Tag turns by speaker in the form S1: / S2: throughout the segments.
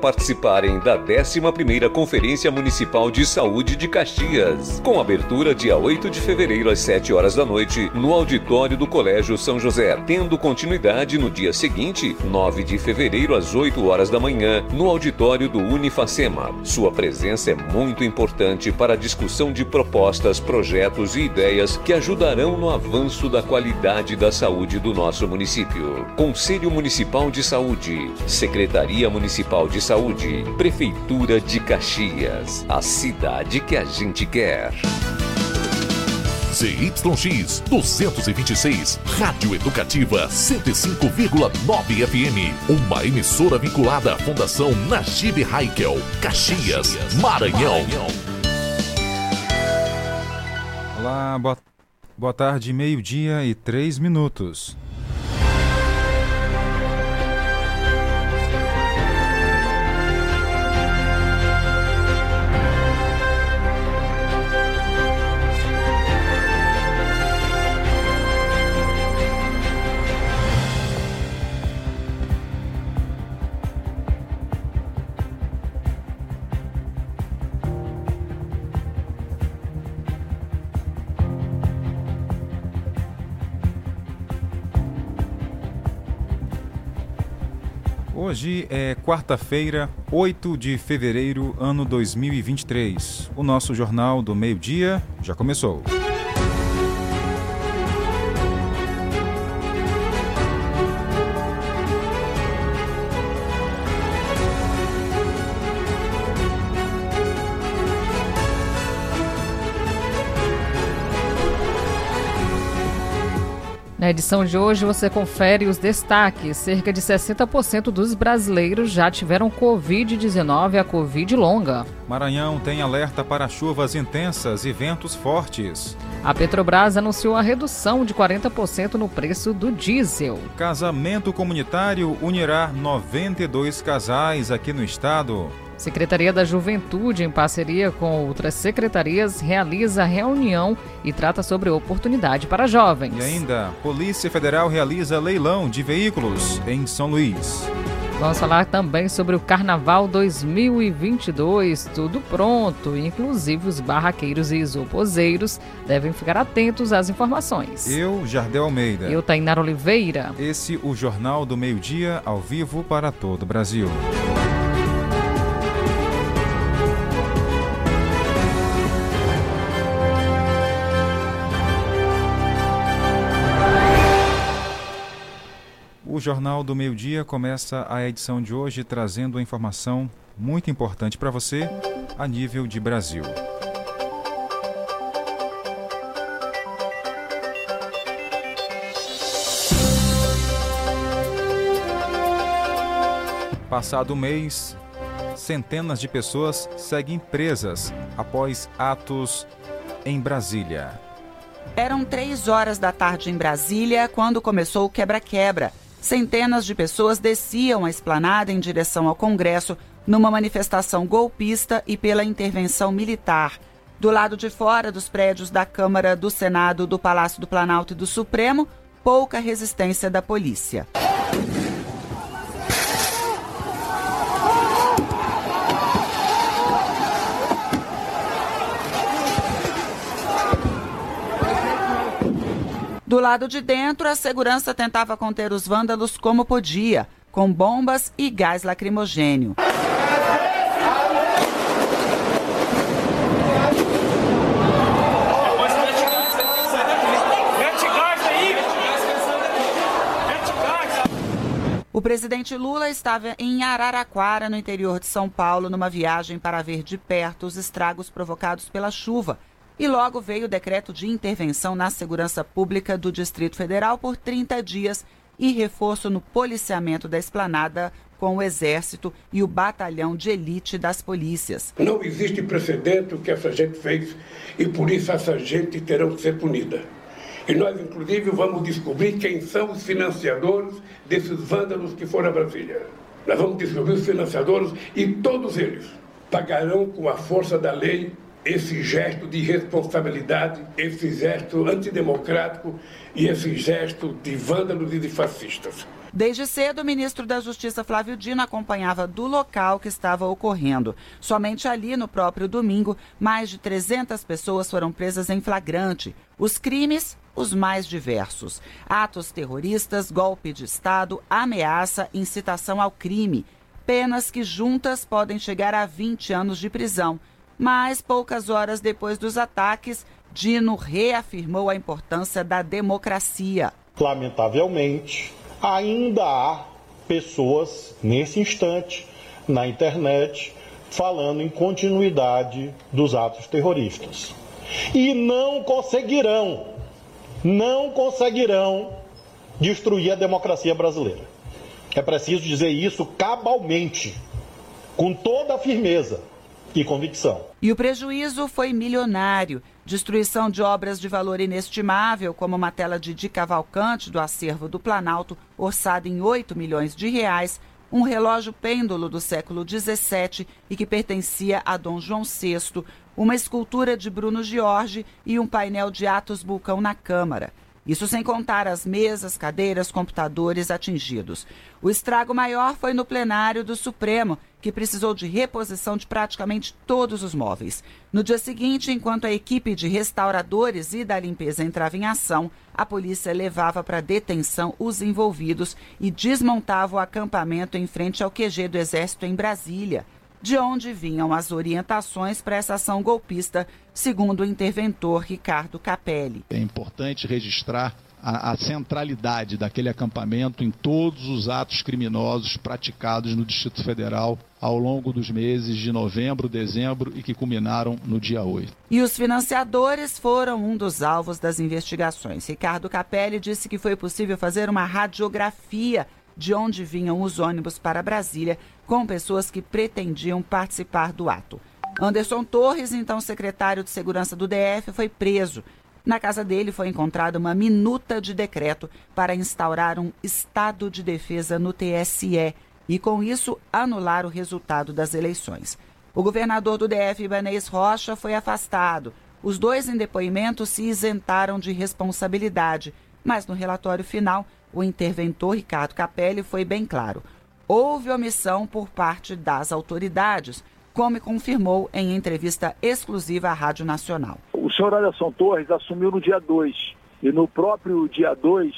S1: participarem da 11ª Conferência Municipal de Saúde de Caxias, com abertura dia 8 de fevereiro às 7 horas da noite, no auditório do Colégio São José, tendo continuidade no dia seguinte, 9 de fevereiro às 8 horas da manhã, no auditório do Unifacema. Sua presença é muito importante para a discussão de propostas, projetos e ideias que ajudarão no avanço da qualidade da saúde do nosso município. Conselho Municipal de Saúde, Secretaria Municipal de Prefeitura de Caxias, a cidade que a gente quer.
S2: ZYX 226, Rádio Educativa 105,9 FM. Uma emissora vinculada à Fundação Najib Haikel, Caxias, Maranhão.
S3: Olá, boa, boa tarde, meio-dia e três minutos. Hoje é quarta-feira, 8 de fevereiro, ano 2023. O nosso Jornal do Meio-Dia já começou.
S4: Na edição de hoje você confere os destaques. Cerca de 60% dos brasileiros já tiveram Covid-19 a Covid longa.
S3: Maranhão tem alerta para chuvas intensas e ventos fortes.
S4: A Petrobras anunciou a redução de 40% no preço do diesel.
S3: Casamento comunitário unirá 92 casais aqui no estado.
S4: Secretaria da Juventude, em parceria com outras secretarias, realiza reunião e trata sobre oportunidade para jovens.
S3: E ainda, Polícia Federal realiza leilão de veículos em São Luís.
S4: Vamos falar também sobre o Carnaval 2022, tudo pronto, inclusive os barraqueiros e isopozeiros devem ficar atentos às informações.
S3: Eu, Jardel Almeida.
S4: Eu, Tainara Oliveira.
S3: Esse o Jornal do Meio-Dia, ao vivo para todo o Brasil. O Jornal do Meio Dia começa a edição de hoje trazendo uma informação muito importante para você a nível de Brasil. Passado mês, centenas de pessoas seguem presas após atos em Brasília.
S5: Eram três horas da tarde em Brasília quando começou o quebra-quebra. Centenas de pessoas desciam a esplanada em direção ao Congresso numa manifestação golpista e pela intervenção militar. Do lado de fora dos prédios da Câmara, do Senado, do Palácio do Planalto e do Supremo, pouca resistência da polícia. Do lado de dentro, a segurança tentava conter os vândalos como podia, com bombas e gás lacrimogênio. O presidente Lula estava em Araraquara, no interior de São Paulo, numa viagem para ver de perto os estragos provocados pela chuva e logo veio o decreto de intervenção na segurança pública do Distrito Federal por 30 dias e reforço no policiamento da esplanada com o Exército e o Batalhão de Elite das Polícias.
S6: Não existe precedente o que essa gente fez e por isso essa gente terão que ser punida. E nós, inclusive, vamos descobrir quem são os financiadores desses vândalos que foram a Brasília. Nós vamos descobrir os financiadores e todos eles pagarão com a força da lei esse gesto de responsabilidade, esse gesto antidemocrático e esse gesto de vândalos e de fascistas.
S5: Desde cedo, o ministro da Justiça Flávio Dino acompanhava do local que estava ocorrendo. Somente ali, no próprio domingo, mais de 300 pessoas foram presas em flagrante. Os crimes, os mais diversos: atos terroristas, golpe de Estado, ameaça, incitação ao crime. Penas que juntas podem chegar a 20 anos de prisão. Mas poucas horas depois dos ataques, Dino reafirmou a importância da democracia.
S7: Lamentavelmente, ainda há pessoas nesse instante na internet falando em continuidade dos atos terroristas. E não conseguirão, não conseguirão destruir a democracia brasileira. É preciso dizer isso cabalmente, com toda a firmeza e convicção.
S5: E o prejuízo foi milionário. Destruição de obras de valor inestimável, como uma tela de Di Cavalcante do acervo do Planalto, orçada em 8 milhões de reais, um relógio pêndulo do século XVII e que pertencia a Dom João VI, uma escultura de Bruno Giorgi e um painel de Atos Bulcão na Câmara. Isso sem contar as mesas, cadeiras, computadores atingidos. O estrago maior foi no plenário do Supremo, que precisou de reposição de praticamente todos os móveis. No dia seguinte, enquanto a equipe de restauradores e da limpeza entrava em ação, a polícia levava para detenção os envolvidos e desmontava o acampamento em frente ao QG do Exército em Brasília de onde vinham as orientações para essa ação golpista, segundo o interventor Ricardo Capelli.
S8: É importante registrar a, a, centralidade daquele acampamento em todos os atos criminosos praticados no Distrito Federal ao longo dos meses de novembro, dezembro e que culminaram no dia 8.
S5: E os financiadores foram um dos alvos das investigações. Ricardo Capelli disse que foi possível fazer uma radiografia de onde vinham os ônibus para Brasília com pessoas que pretendiam participar do ato. Anderson Torres, então secretário de Segurança do DF, foi preso. Na casa dele foi encontrada uma minuta de decreto para instaurar um estado de defesa no TSE e, com isso, anular o resultado das eleições. O governador do DF, Ibanez Rocha, foi afastado. Os dois em depoimento se isentaram de responsabilidade, mas no relatório final o interventor Ricardo Capelli foi bem claro. Houve omissão por parte das autoridades, como confirmou em entrevista exclusiva à Rádio Nacional.
S9: O senhor Anderson Torres assumiu no dia 2 e no próprio dia 2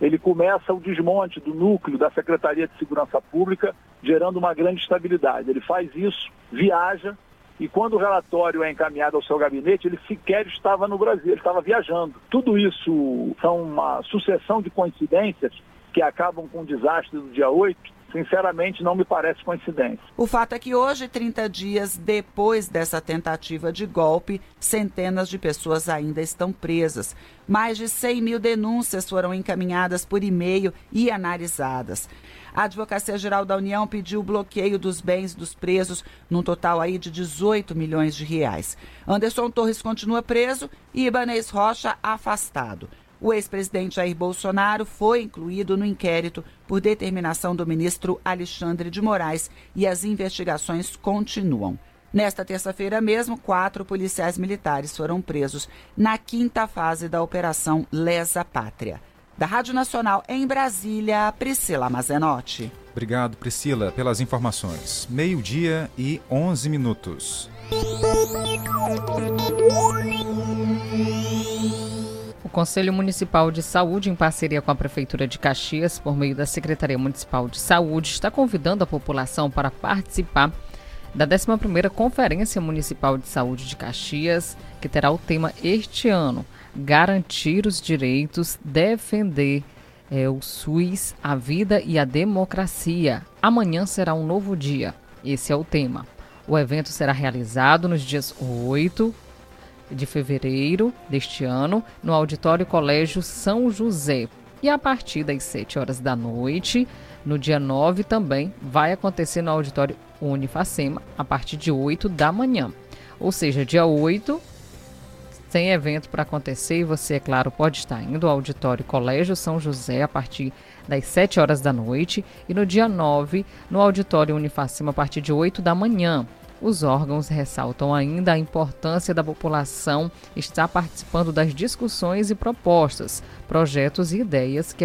S9: ele começa o desmonte do núcleo da Secretaria de Segurança Pública, gerando uma grande estabilidade. Ele faz isso, viaja, e quando o relatório é encaminhado ao seu gabinete, ele sequer estava no Brasil, ele estava viajando. Tudo isso são uma sucessão de coincidências que acabam com o desastre do dia 8 sinceramente não me parece coincidência.
S5: O fato é que hoje, 30 dias depois dessa tentativa de golpe, centenas de pessoas ainda estão presas. Mais de 100 mil denúncias foram encaminhadas por e-mail e analisadas. A Advocacia Geral da União pediu o bloqueio dos bens dos presos, num total aí de 18 milhões de reais. Anderson Torres continua preso e Ibanez Rocha afastado. O ex-presidente Jair Bolsonaro foi incluído no inquérito por determinação do ministro Alexandre de Moraes e as investigações continuam. Nesta terça-feira mesmo, quatro policiais militares foram presos na quinta fase da Operação Lesa Pátria. Da Rádio Nacional em Brasília, Priscila Mazenotti.
S3: Obrigado, Priscila, pelas informações. Meio-dia e 11 minutos.
S4: O Conselho Municipal de Saúde, em parceria com a Prefeitura de Caxias, por meio da Secretaria Municipal de Saúde, está convidando a população para participar da 11ª Conferência Municipal de Saúde de Caxias, que terá o tema este ano garantir os direitos, defender é, o SUS, a vida e a democracia. Amanhã será um novo dia. Esse é o tema. O evento será realizado nos dias 8 de fevereiro deste ano, no Auditório Colégio São José. E a partir das 7 horas da noite, no dia 9 também, vai acontecer no Auditório Unifacema, a partir de 8 da manhã. Ou seja, dia 8 tem evento para acontecer e você, é claro, pode estar indo ao auditório Colégio São José a partir das 7 horas da noite e no dia 9 no auditório Unifacima a partir de 8 da manhã. Os órgãos ressaltam ainda a importância da população estar participando das discussões e propostas, projetos e ideias que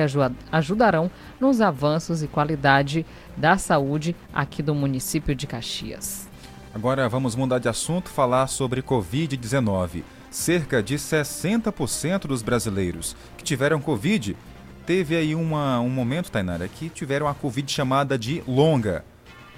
S4: ajudarão nos avanços e qualidade da saúde aqui do município de Caxias.
S3: Agora vamos mudar de assunto, falar sobre Covid-19. Cerca de 60% dos brasileiros que tiveram Covid teve aí uma, um momento, Tainara, que tiveram a Covid chamada de longa.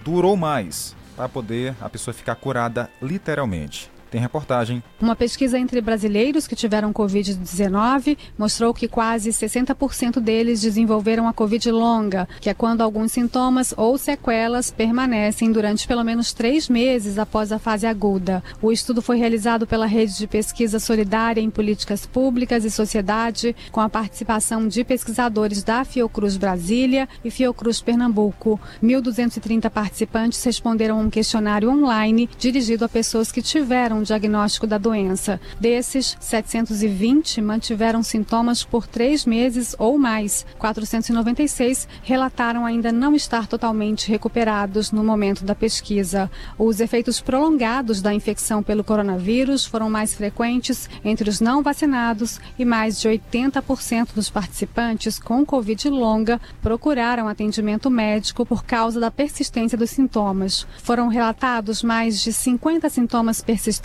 S3: Durou mais para poder a pessoa ficar curada literalmente. Tem reportagem.
S10: Uma pesquisa entre brasileiros que tiveram Covid-19 mostrou que quase 60% deles desenvolveram a Covid longa, que é quando alguns sintomas ou sequelas permanecem durante pelo menos três meses após a fase aguda. O estudo foi realizado pela Rede de Pesquisa Solidária em Políticas Públicas e Sociedade, com a participação de pesquisadores da Fiocruz Brasília e Fiocruz Pernambuco. 1.230 participantes responderam a um questionário online dirigido a pessoas que tiveram diagnóstico da doença. Desses, 720 mantiveram sintomas por três meses ou mais. 496 relataram ainda não estar totalmente recuperados no momento da pesquisa. Os efeitos prolongados da infecção pelo coronavírus foram mais frequentes entre os não vacinados e mais de 80% dos participantes com Covid longa procuraram atendimento médico por causa da persistência dos sintomas. Foram relatados mais de 50 sintomas persistentes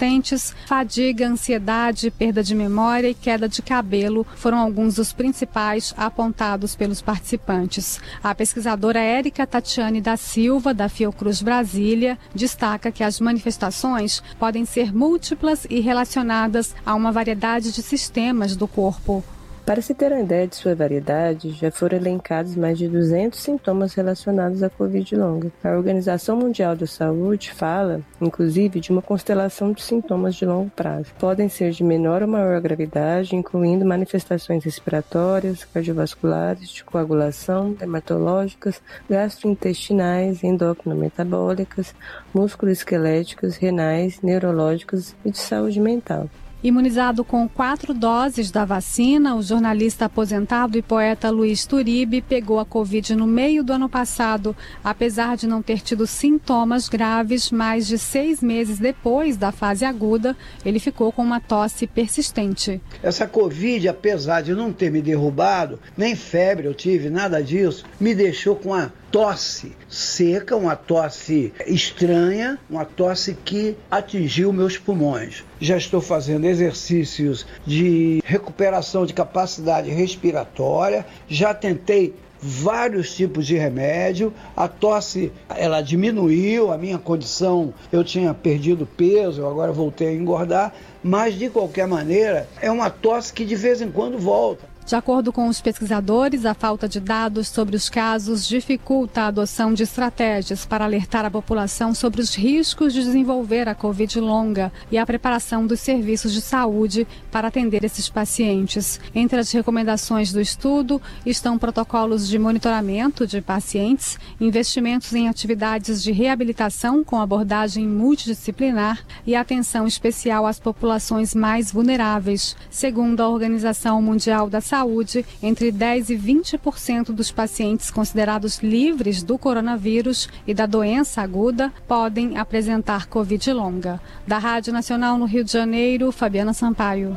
S10: fadiga, ansiedade, perda de memória e queda de cabelo foram alguns dos principais apontados pelos participantes. A pesquisadora Érica Tatiane da Silva, da Fiocruz Brasília, destaca que as manifestações podem ser múltiplas e relacionadas a uma variedade de sistemas do corpo.
S11: Para se ter uma ideia de sua variedade, já foram elencados mais de 200 sintomas relacionados à Covid longa. A Organização Mundial da Saúde fala, inclusive, de uma constelação de sintomas de longo prazo. Podem ser de menor ou maior gravidade, incluindo manifestações respiratórias, cardiovasculares, de coagulação, dermatológicas, gastrointestinais, endócrino-metabólicas, musculoesqueléticas, renais, neurológicas e de saúde mental.
S10: Imunizado com quatro doses da vacina, o jornalista aposentado e poeta Luiz Turibe pegou a Covid no meio do ano passado. Apesar de não ter tido sintomas graves, mais de seis meses depois da fase aguda, ele ficou com uma tosse persistente.
S12: Essa Covid, apesar de não ter me derrubado, nem febre eu tive, nada disso, me deixou com a tosse seca, uma tosse estranha, uma tosse que atingiu meus pulmões. Já estou fazendo exercícios de recuperação de capacidade respiratória, já tentei vários tipos de remédio. A tosse ela diminuiu, a minha condição, eu tinha perdido peso, agora voltei a engordar, mas de qualquer maneira é uma tosse que de vez em quando volta.
S10: De acordo com os pesquisadores, a falta de dados sobre os casos dificulta a adoção de estratégias para alertar a população sobre os riscos de desenvolver a Covid longa e a preparação dos serviços de saúde para atender esses pacientes. Entre as recomendações do estudo estão protocolos de monitoramento de pacientes, investimentos em atividades de reabilitação com abordagem multidisciplinar e atenção especial às populações mais vulneráveis. Segundo a Organização Mundial da Saúde, saúde, entre 10 e 20% dos pacientes considerados livres do coronavírus e da doença aguda podem apresentar Covid longa. Da Rádio Nacional no Rio de Janeiro, Fabiana Sampaio.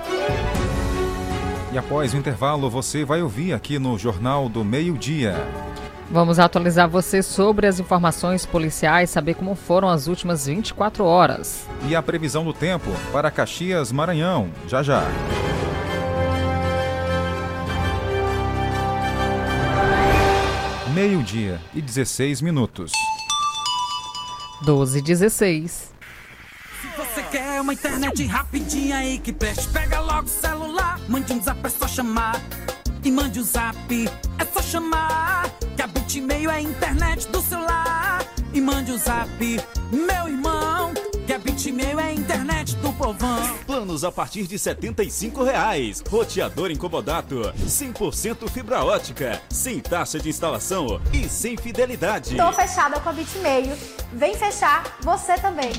S3: E após o intervalo, você vai ouvir aqui no Jornal do Meio-Dia.
S4: Vamos atualizar você sobre as informações policiais, saber como foram as últimas 24 horas.
S3: E a previsão do tempo para Caxias, Maranhão, já já. Meio-dia e 16 minutos.
S4: 12 e 16.
S13: Se você quer uma internet rapidinha aí que preste, pega logo o celular. Mande um zap, é só chamar. E mande o um zap, é só chamar. Que a Bitmail é a internet do celular. E mande o um zap, meu irmão. Que a Bitmail é a internet do povão.
S14: Planos a partir de R$ reais. Roteador incomodato. 100% fibra ótica. Sem taxa de instalação e sem fidelidade.
S15: Tô fechada com a Bitmail. Vem fechar você também.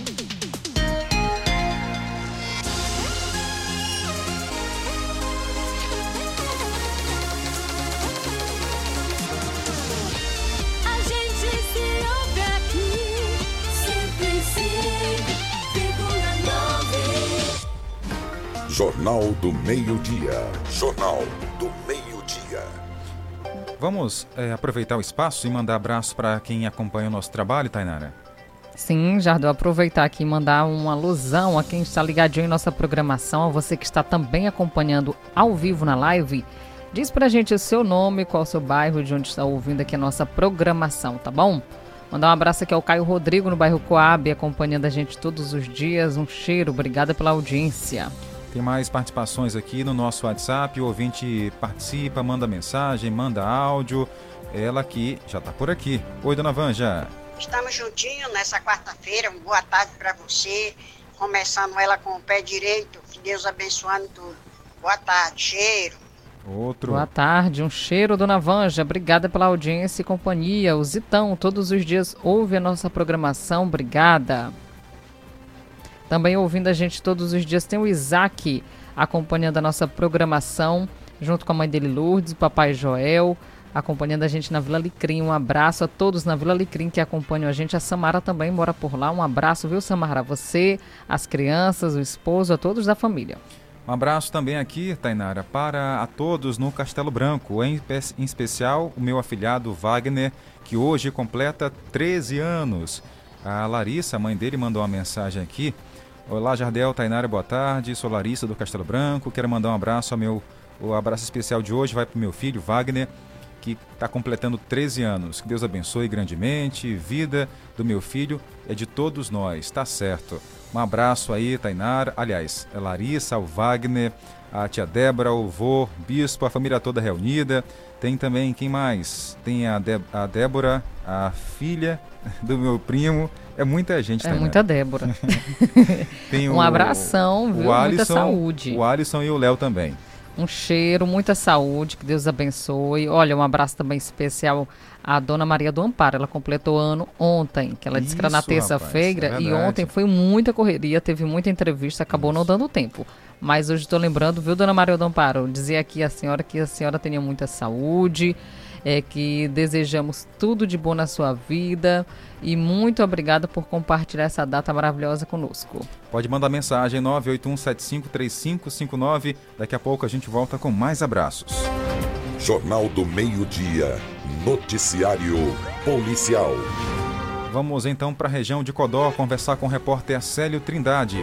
S16: Jornal do Meio-Dia. Jornal do Meio-Dia.
S3: Vamos é, aproveitar o espaço e mandar abraço para quem acompanha o nosso trabalho, Tainara?
S4: Sim, Jardel, aproveitar aqui e mandar uma alusão a quem está ligadinho em nossa programação, a você que está também acompanhando ao vivo na live. Diz pra gente o seu nome, qual o seu bairro, de onde está ouvindo aqui a nossa programação, tá bom? Mandar um abraço aqui ao Caio Rodrigo, no bairro Coab, acompanhando a gente todos os dias. Um cheiro, obrigada pela audiência.
S3: Tem mais participações aqui no nosso WhatsApp. O ouvinte participa, manda mensagem, manda áudio. Ela aqui já está por aqui. Oi, dona Vanja.
S17: Estamos juntinhos nessa quarta-feira. Boa tarde para você. Começando ela com o pé direito. Que Deus abençoando tudo. Boa tarde, cheiro.
S3: Outro.
S4: Boa tarde, um cheiro, dona Vanja. Obrigada pela audiência e companhia. O Zitão, todos os dias ouve a nossa programação. Obrigada. Também ouvindo a gente todos os dias tem o Isaac acompanhando a nossa programação, junto com a mãe dele Lourdes, o papai Joel, acompanhando a gente na Vila Licrim. Um abraço a todos na Vila Licrim que acompanham a gente. A Samara também mora por lá. Um abraço, viu, Samara? Você, as crianças, o esposo, a todos da família.
S3: Um abraço também aqui, Tainara, para a todos no Castelo Branco, em, em especial o meu afilhado Wagner, que hoje completa 13 anos. A Larissa, a mãe dele, mandou uma mensagem aqui. Olá, Jardel, Tainara, boa tarde. Sou Larissa do Castelo Branco. Quero mandar um abraço ao meu. O abraço especial de hoje vai para o meu filho, Wagner, que está completando 13 anos. Que Deus abençoe grandemente. Vida do meu filho é de todos nós, tá certo. Um abraço aí, Tainara. Aliás, é Larissa, o Wagner, a tia Débora, o vô, bispo, a família toda reunida. Tem também, quem mais? Tem a, De a Débora, a filha do meu primo. É muita gente,
S4: É muita Débora.
S3: Tem
S4: um
S3: o,
S4: abração, viu?
S3: O Alisson,
S4: muita saúde.
S3: O Alisson e o Léo também.
S4: Um cheiro, muita saúde, que Deus abençoe. Olha, um abraço também especial à Dona Maria do Amparo. Ela completou ano ontem, que ela disse que era na
S3: Isso,
S4: terça-feira
S3: é
S4: e ontem foi muita correria, teve muita entrevista, acabou não dando tempo. Mas hoje estou lembrando, viu, Dona Maria do Amparo? Dizer aqui a senhora que a senhora tenha muita saúde, é que desejamos tudo de bom na sua vida e muito obrigada por compartilhar essa data maravilhosa conosco.
S3: Pode mandar mensagem 981753559. Daqui a pouco a gente volta com mais abraços.
S16: Jornal do Meio-Dia. Noticiário Policial.
S3: Vamos então para a região de Codó conversar com o repórter Célio Trindade.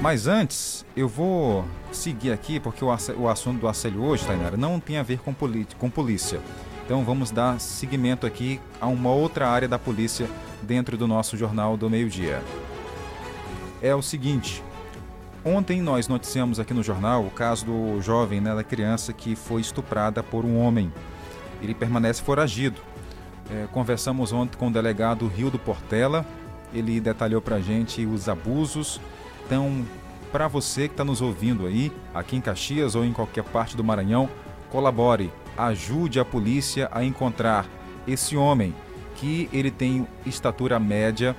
S3: Mas antes, eu vou seguir aqui porque o, o assunto do Acélio hoje, Tainara, não tem a ver com, com polícia. Então vamos dar seguimento aqui a uma outra área da polícia dentro do nosso Jornal do Meio-Dia. É o seguinte, ontem nós noticiamos aqui no jornal o caso do jovem, né, da criança que foi estuprada por um homem. Ele permanece foragido. É, conversamos ontem com o delegado Rio do Portela. Ele detalhou para a gente os abusos. Então, para você que está nos ouvindo aí, aqui em Caxias ou em qualquer parte do Maranhão, colabore, ajude a polícia a encontrar esse homem que ele tem estatura média.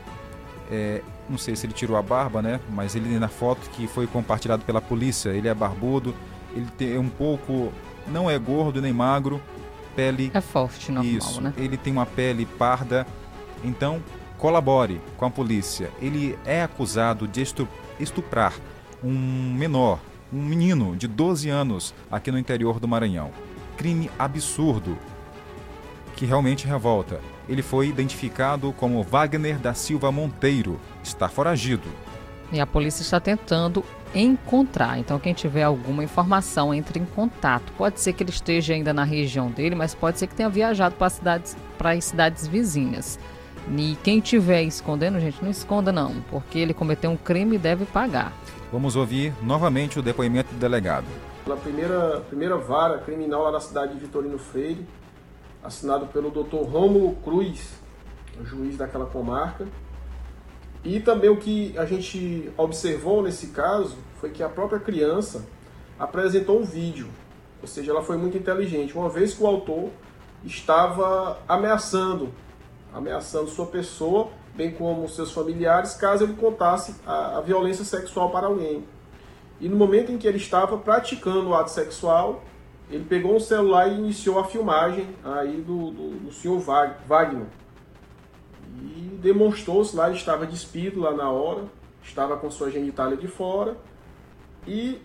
S3: é, não sei se ele tirou a barba, né? Mas ele na foto que foi compartilhado pela polícia, ele é barbudo, ele tem um pouco, não é gordo nem magro, pele
S4: É forte, normal,
S3: isso,
S4: né?
S3: ele tem uma pele parda. Então, colabore com a polícia. Ele é acusado de estu- estuprar um menor, um menino de 12 anos aqui no interior do Maranhão. Crime absurdo que realmente revolta. Ele foi identificado como Wagner da Silva Monteiro. Está foragido.
S4: E a polícia está tentando encontrar. Então, quem tiver alguma informação, entre em contato. Pode ser que ele esteja ainda na região dele, mas pode ser que tenha viajado para cidades, para as cidades vizinhas. E quem estiver escondendo, gente, não esconda não, porque ele cometeu um crime e deve pagar.
S3: Vamos ouvir novamente o depoimento do delegado.
S18: Pela primeira, primeira vara criminal lá na cidade de Vitorino Freire, assinado pelo Dr. Rômulo Cruz, juiz daquela comarca. E também o que a gente observou nesse caso foi que a própria criança apresentou um vídeo, ou seja, ela foi muito inteligente, uma vez que o autor estava ameaçando, ameaçando sua pessoa, bem como seus familiares, caso ele contasse a, a violência sexual para alguém. E no momento em que ele estava praticando o ato sexual, ele pegou um celular e iniciou a filmagem aí do, do, do senhor Wag- Wagner. E demonstrou-se lá, ele estava despido lá na hora, estava com sua genitália de fora. E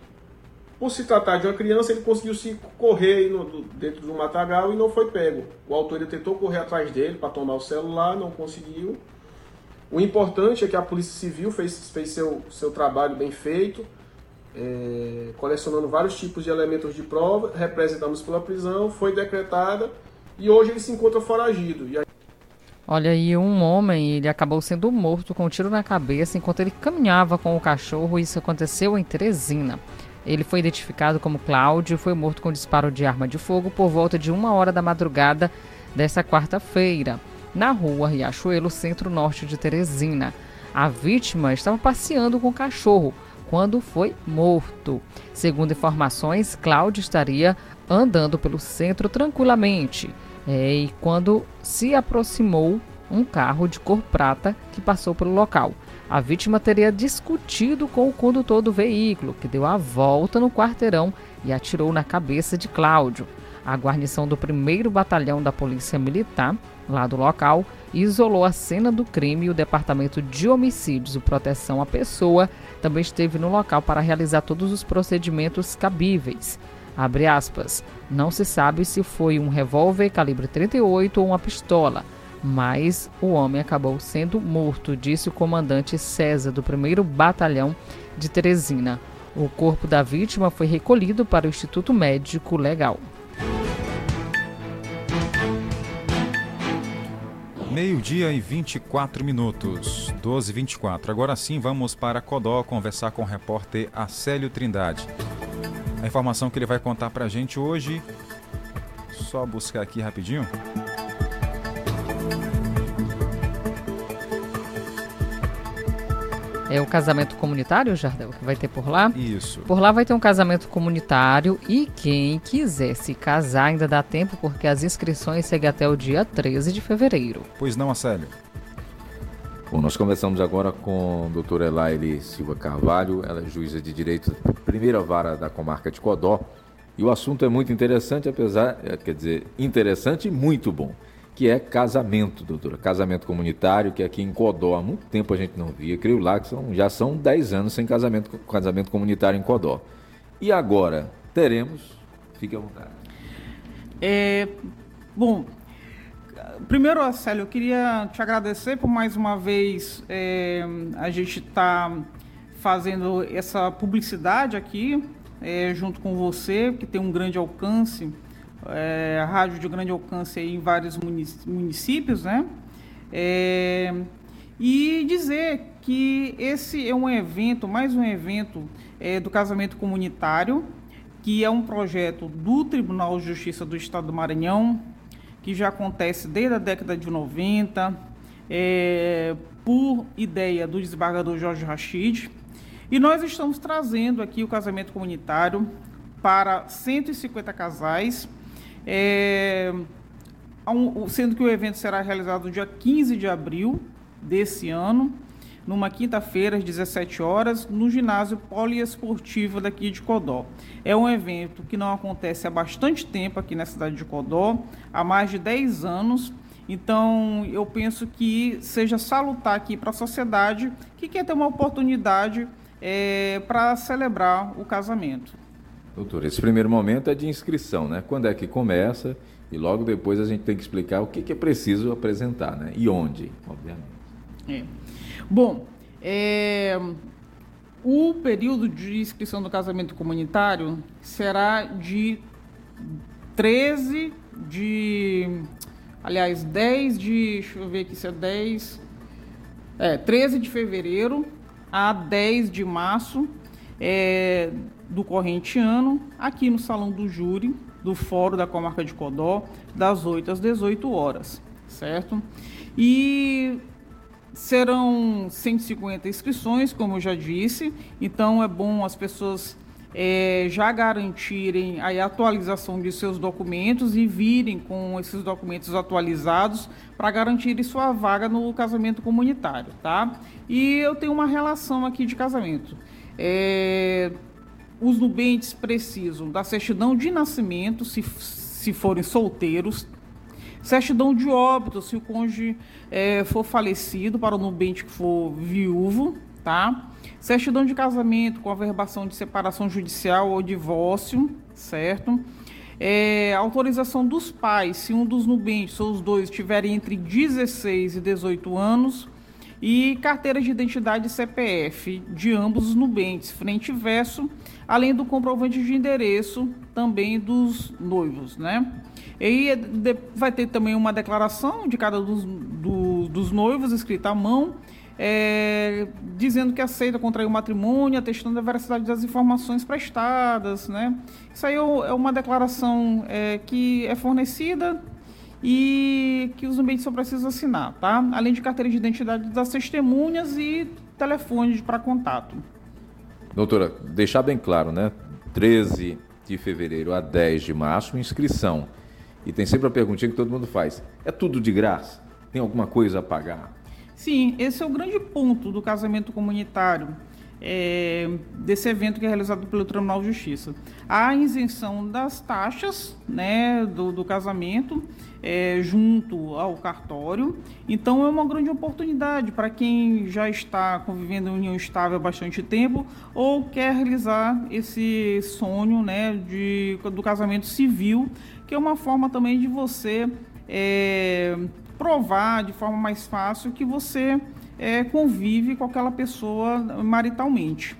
S18: Por se tratar de uma criança, ele conseguiu se correr no, dentro do matagal e não foi pego. O autor tentou correr atrás dele para tomar o celular, não conseguiu. O importante é que a Polícia Civil fez, fez seu, seu trabalho bem feito, é, colecionando vários tipos de elementos de prova, representamos pela prisão, foi decretada e hoje ele se encontra foragido. Aí...
S4: Olha aí, um homem, ele acabou sendo morto com um tiro na cabeça enquanto ele caminhava com o cachorro. Isso aconteceu em Teresina. Ele foi identificado como Cláudio e foi morto com disparo de arma de fogo por volta de uma hora da madrugada desta quarta-feira, na rua Riachuelo, centro-norte de Teresina. A vítima estava passeando com o cachorro quando foi morto. Segundo informações, Cláudio estaria andando pelo centro tranquilamente é, e quando se aproximou um carro de cor prata que passou pelo local. A vítima teria discutido com o condutor do veículo, que deu a volta no quarteirão e atirou na cabeça de Cláudio. A guarnição do 1 Batalhão da Polícia Militar, lá do local, isolou a cena do crime e o Departamento de Homicídios e Proteção à Pessoa também esteve no local para realizar todos os procedimentos cabíveis. Abre aspas. Não se sabe se foi um revólver calibre 38 ou uma pistola mas o homem acabou sendo morto, disse o comandante César do 1 Batalhão de Teresina. O corpo da vítima foi recolhido para o Instituto Médico Legal.
S3: Meio-dia e 24 minutos, 12 e 24. Agora sim, vamos para Codó conversar com o repórter Acélio Trindade. A informação que ele vai contar para a gente hoje, só buscar aqui rapidinho.
S4: É o casamento comunitário, Jardel, que vai ter por lá?
S3: Isso.
S4: Por lá vai ter um casamento comunitário e quem quiser se casar ainda dá tempo porque as inscrições seguem até o dia 13 de fevereiro.
S3: Pois não, Acélio?
S19: Bom, nós conversamos agora com a doutora Elaine Silva Carvalho, ela é juíza de direito da primeira vara da comarca de Codó. E o assunto é muito interessante, apesar, é, quer dizer, interessante e muito bom que é casamento, doutora. Casamento comunitário, que aqui em Codó há muito tempo a gente não via. Creio lá que são, já são 10 anos sem casamento, casamento comunitário em Codó. E agora teremos, fique à vontade.
S20: É, bom, primeiro, Célio, eu queria te agradecer por mais uma vez é, a gente estar tá fazendo essa publicidade aqui, é, junto com você, que tem um grande alcance é, rádio de grande alcance em vários municípios, né? É, e dizer que esse é um evento, mais um evento é, do casamento comunitário, que é um projeto do Tribunal de Justiça do Estado do Maranhão, que já acontece desde a década de 90, é, por ideia do desembargador Jorge Rachid. E nós estamos trazendo aqui o casamento comunitário para 150 casais é, sendo que o evento será realizado no dia 15 de abril desse ano, numa quinta-feira, às 17 horas, no ginásio poliesportivo daqui de Codó. É um evento que não acontece há bastante tempo aqui na cidade de Codó, há mais de 10 anos. Então, eu penso que seja salutar aqui para a sociedade que quer ter uma oportunidade é, para celebrar o casamento.
S19: Doutor, esse primeiro momento é de inscrição, né? Quando é que começa e logo depois a gente tem que explicar o que, é preciso apresentar, né? E onde, obviamente.
S20: É. Bom, é, o período de inscrição do casamento comunitário será de 13 de. Aliás, 10 de. Deixa eu ver aqui se é 10. É, 13 de fevereiro a 10 de março. É, do corrente ano, aqui no Salão do Júri, do Fórum da Comarca de Codó, das 8 às 18 horas, certo? E serão 150 inscrições, como eu já disse, então é bom as pessoas é, já garantirem a atualização de seus documentos e virem com esses documentos atualizados para garantir sua vaga no casamento comunitário, tá? E eu tenho uma relação aqui de casamento. É, os nubentes precisam da certidão de nascimento, se, se forem solteiros, certidão de óbito, se o cônjuge é, for falecido, para o nubente que for viúvo, tá? Certidão de casamento com averbação de separação judicial ou divórcio, certo? É, autorização dos pais, se um dos nubentes ou os dois tiverem entre 16 e 18 anos, e carteira de identidade CPF de ambos os nubentes, frente e verso, além do comprovante de endereço também dos noivos, né? E vai ter também uma declaração de cada dos, do, dos noivos escrita à mão, é, dizendo que aceita contrair o matrimônio, atestando a veracidade das informações prestadas, né? Isso aí é, é uma declaração é, que é fornecida e que os ambientes só precisam assinar, tá? Além de carteira de identidade das testemunhas e telefone para contato.
S19: Doutora, deixar bem claro, né? 13 de fevereiro a 10 de março, inscrição. E tem sempre a perguntinha que todo mundo faz: é tudo de graça? Tem alguma coisa a pagar?
S20: Sim, esse é o grande ponto do casamento comunitário é, desse evento que é realizado pelo Tribunal de Justiça. A isenção das taxas né, do, do casamento é, junto ao cartório. Então, é uma grande oportunidade para quem já está convivendo em união estável há bastante tempo ou quer realizar esse sonho né, de, do casamento civil, que é uma forma também de você é, provar de forma mais fácil que você é, convive com aquela pessoa maritalmente.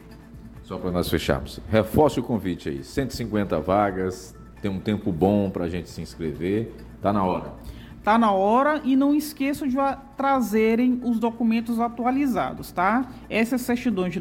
S19: Só para nós fecharmos. Reforce o convite aí. 150 vagas, tem um tempo bom para a gente se inscrever. Está na hora.
S20: Está na hora e não esqueçam de trazerem os documentos atualizados, tá? Essas certidões de,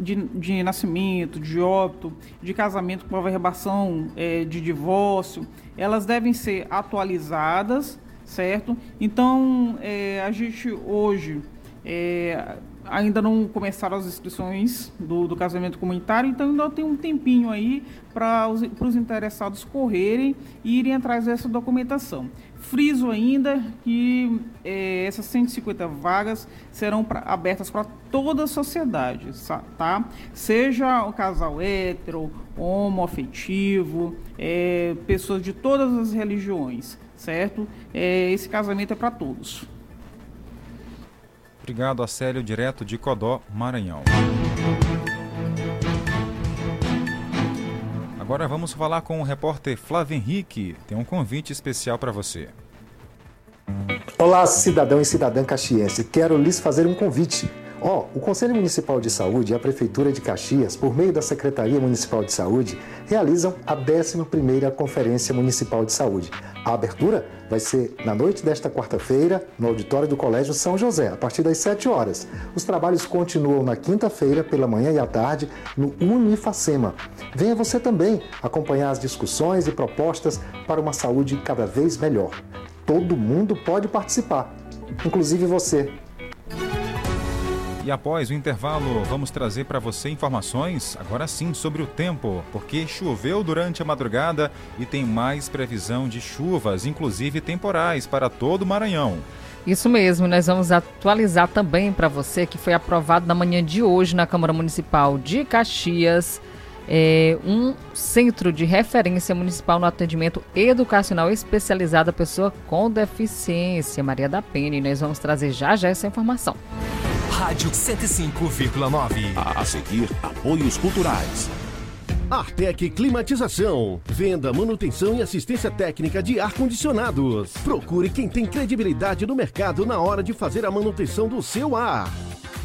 S20: de, de nascimento, de óbito, de casamento com averbação é, de divórcio, elas devem ser atualizadas, certo? Então, é, a gente hoje é, ainda não começaram as inscrições do, do, casamento comunitário, então ainda tem um tempinho aí para os interessados correrem e irem atrás dessa documentação. Friso ainda que é, essas 150 vagas serão pra, abertas para toda a sociedade, tá? Seja o casal hétero, homoafetivo, é, pessoas de todas as religiões, certo? É, esse casamento é para todos.
S3: Obrigado, Acélio, direto de Codó, Maranhão. Agora vamos falar com o repórter Flávio Henrique. Tem um convite especial para você.
S21: Olá, cidadão e cidadã caxiense. Quero lhes fazer um convite. Ó, oh, o Conselho Municipal de Saúde e a Prefeitura de Caxias, por meio da Secretaria Municipal de Saúde, realizam a 11ª Conferência Municipal de Saúde. A abertura vai ser na noite desta quarta-feira, no auditório do Colégio São José, a partir das 7 horas. Os trabalhos continuam na quinta-feira, pela manhã e à tarde, no Unifacema. Venha você também acompanhar as discussões e propostas para uma saúde cada vez melhor. Todo mundo pode participar, inclusive você.
S3: E após o intervalo, vamos trazer para você informações, agora sim, sobre o tempo, porque choveu durante a madrugada e tem mais previsão de chuvas, inclusive temporais, para todo o Maranhão.
S4: Isso mesmo, nós vamos atualizar também para você que foi aprovado na manhã de hoje na Câmara Municipal de Caxias. É, um centro de referência municipal no atendimento educacional especializado a pessoa com deficiência, Maria da Penha. E nós vamos trazer já já essa informação.
S22: Rádio 105,9.
S16: A seguir, apoios culturais.
S22: Artec Climatização. Venda, manutenção e assistência técnica de ar-condicionados. Procure quem tem credibilidade no mercado na hora de fazer a manutenção do seu ar.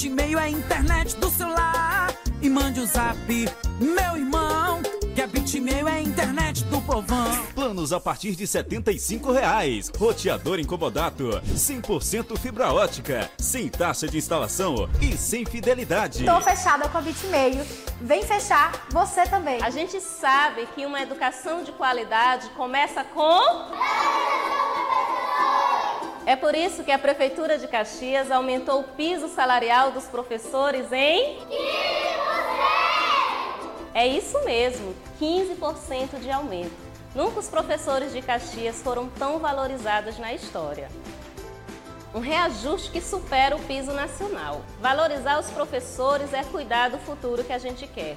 S13: A Bitmail é a internet do celular. E mande o um zap, meu irmão. Que a Bitmail é a internet do povão.
S14: Planos a partir de 75 reais. Roteador incomodato, 100% fibra ótica, sem taxa de instalação e sem fidelidade.
S15: Tô fechada com a Bitmeio. Vem fechar você também.
S23: A gente sabe que uma educação de qualidade começa com é por isso que a Prefeitura de Caxias aumentou o piso salarial dos professores em 15%. É isso mesmo, 15% de aumento. Nunca os professores de Caxias foram tão valorizados na história. Um reajuste que supera o piso nacional. Valorizar os professores é cuidar do futuro que a gente quer.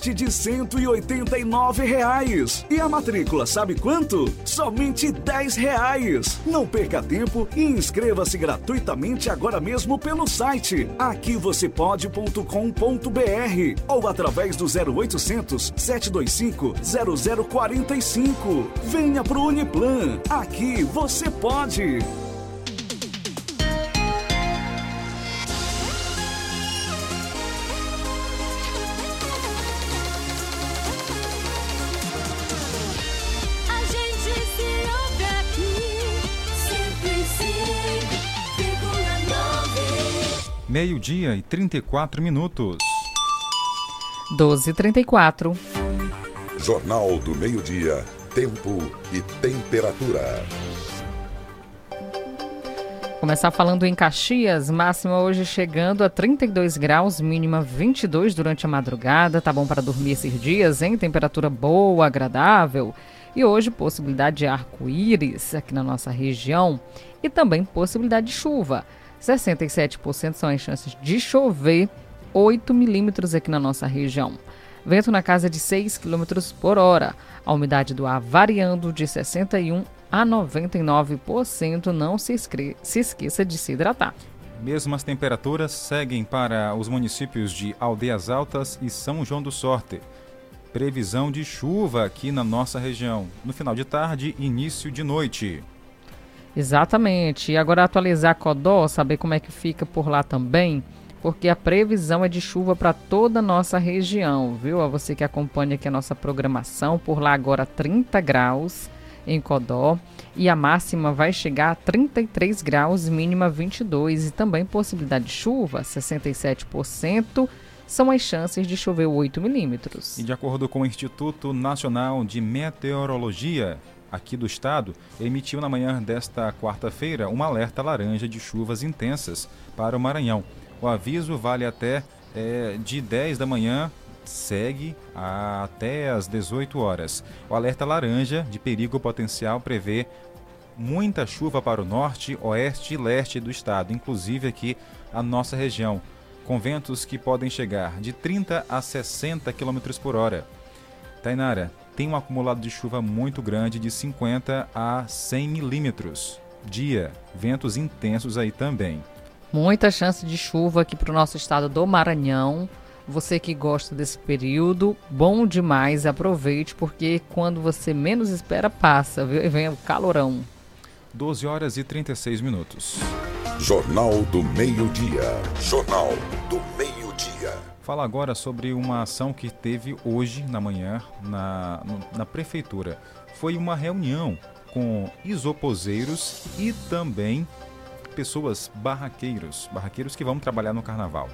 S24: de 189 reais. E a matrícula, sabe quanto? Somente 10 reais. Não perca tempo e inscreva-se gratuitamente agora mesmo pelo site aquivocêpode.com.br ou através do 0800 725 0045. Venha pro Uniplan. Aqui você pode.
S3: Meio-dia e 34 minutos.
S4: 12h34.
S16: Jornal do Meio-Dia. Tempo e temperatura.
S4: Começar falando em Caxias, máxima hoje chegando a 32 graus, mínima 22 durante a madrugada. Tá bom para dormir esses dias, hein? Temperatura boa, agradável. E hoje, possibilidade de arco-íris aqui na nossa região e também possibilidade de chuva. 67% são as chances de chover, 8 milímetros aqui na nossa região. Vento na casa de 6 km por hora. A umidade do ar variando de 61 a 99%. Não se, se esqueça de se hidratar.
S3: Mesmas temperaturas seguem para os municípios de Aldeias Altas e São João do Sorte. Previsão de chuva aqui na nossa região. No final de tarde, início de noite.
S4: Exatamente. E agora atualizar Codó, saber como é que fica por lá também, porque a previsão é de chuva para toda a nossa região, viu? A você que acompanha aqui a nossa programação, por lá agora 30 graus em Codó e a máxima vai chegar a 33 graus, mínima 22 e também possibilidade de chuva, 67%. São as chances de chover 8 milímetros.
S3: E de acordo com o Instituto Nacional de Meteorologia aqui do estado, emitiu na manhã desta quarta-feira um alerta laranja de chuvas intensas para o Maranhão. O aviso vale até eh, de 10 da manhã, segue a- até às 18 horas. O alerta laranja de perigo potencial prevê muita chuva para o norte, oeste e leste do estado, inclusive aqui a nossa região, com ventos que podem chegar de 30 a 60 km por hora. Tainara, tem um acumulado de chuva muito grande de 50 a 100 milímetros. Dia, ventos intensos aí também.
S4: Muita chance de chuva aqui para o nosso estado do Maranhão. Você que gosta desse período, bom demais, aproveite, porque quando você menos espera, passa, viu? E vem o calorão.
S3: 12 horas e 36 minutos.
S16: Jornal do Meio-Dia. Jornal do Meio-Dia.
S3: Fala agora sobre uma ação que teve hoje na manhã na, na prefeitura. Foi uma reunião com isoposeiros e também pessoas barraqueiros, barraqueiros que vão trabalhar no carnaval.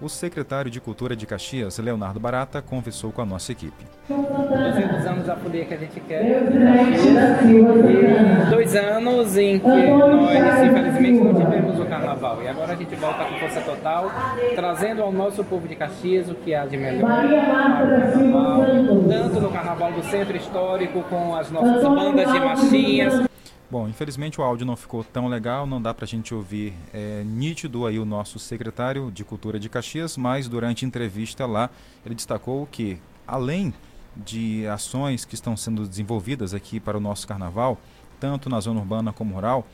S3: O secretário de Cultura de Caxias, Leonardo Barata, conversou com a nossa equipe.
S25: 200 anos a folia que a gente quer. Dois anos em que nós, infelizmente, não tivemos o carnaval. E agora a gente volta com força total, trazendo ao nosso povo de Caxias o que há de melhor. tanto no carnaval do centro histórico, com as nossas bandas de marchinhas,
S3: Bom, infelizmente o áudio não ficou tão legal, não dá pra gente ouvir é, nítido aí o nosso secretário de Cultura de Caxias, mas durante a entrevista lá ele destacou que, além de ações que estão sendo desenvolvidas aqui para o nosso carnaval, tanto na zona urbana como rural,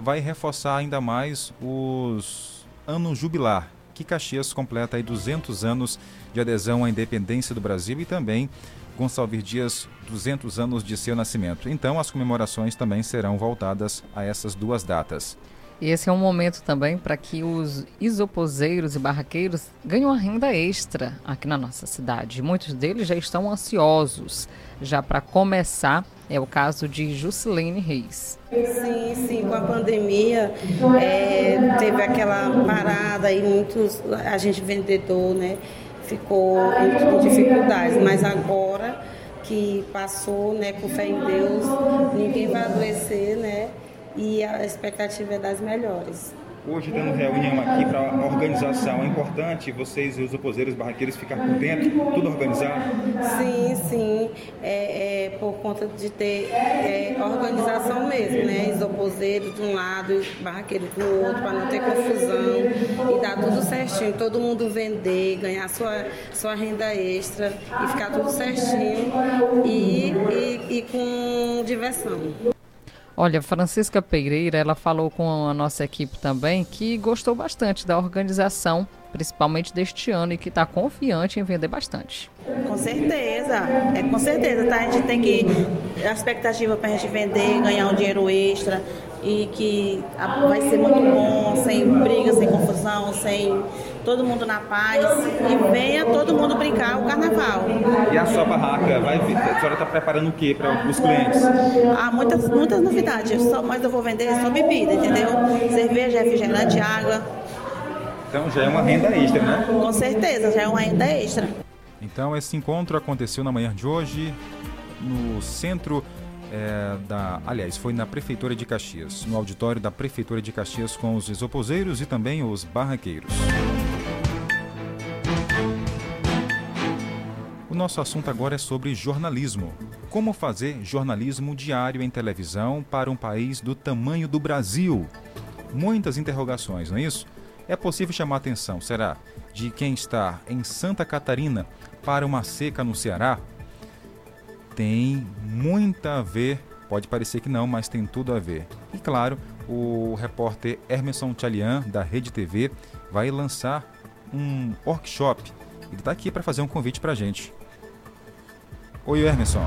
S3: vai reforçar ainda mais os anos jubilar, que Caxias completa aí 200 anos de adesão à independência do Brasil e também Gonçalves Dias 200 anos de seu nascimento. Então as comemorações também serão voltadas a essas duas datas.
S4: E esse é um momento também para que os isoposeiros e barraqueiros ganhem uma renda extra aqui na nossa cidade. Muitos deles já estão ansiosos já para começar. É o caso de Juscelene Reis.
S26: Sim, sim, com a pandemia é, teve aquela parada e muitos, a gente vendedor, né, ficou em dificuldades, mas agora que passou, né, com fé em Deus, ninguém vai adoecer, né? e a expectativa é das melhores.
S3: Hoje tendo reunião aqui para organização, é importante vocês e os oposeiros barraqueiros ficar por dentro, tudo organizado?
S26: Sim, sim, é, é por conta de ter é, organização mesmo, né? Os oposeiros de um lado e os barraqueiros do outro, para não ter confusão e dar tudo certinho, todo mundo vender, ganhar sua, sua renda extra e ficar tudo certinho e, e, e com diversão.
S4: Olha, Francisca Pereira, ela falou com a nossa equipe também que gostou bastante da organização, principalmente deste ano, e que está confiante em vender bastante.
S26: Com certeza, é com certeza, tá? A gente tem que a expectativa para a gente vender, ganhar um dinheiro extra e que vai ser muito bom, sem briga, sem confusão, sem todo mundo na paz e venha todo mundo brincar o carnaval.
S3: E a sua barraca, vai, a senhora está preparando o que para os clientes?
S26: Há muitas, muitas novidades, só, mas eu vou vender só bebida, entendeu? Cerveja, refrigerante, água.
S3: Então já é uma renda extra, né?
S26: Com certeza, já é uma renda extra.
S3: Então esse encontro aconteceu na manhã de hoje no centro é, da. Aliás, foi na Prefeitura de Caxias, no auditório da Prefeitura de Caxias com os isoposeiros e também os barraqueiros. Nosso assunto agora é sobre jornalismo. Como fazer jornalismo diário em televisão para um país do tamanho do Brasil? Muitas interrogações, não é isso? É possível chamar a atenção, será, de quem está em Santa Catarina para uma seca no Ceará? tem muita a ver, pode parecer que não, mas tem tudo a ver. E claro, o repórter Hermeson Tchalian, da Rede TV, vai lançar um workshop. Ele está aqui para fazer um convite para a gente. Oi, Hermeson.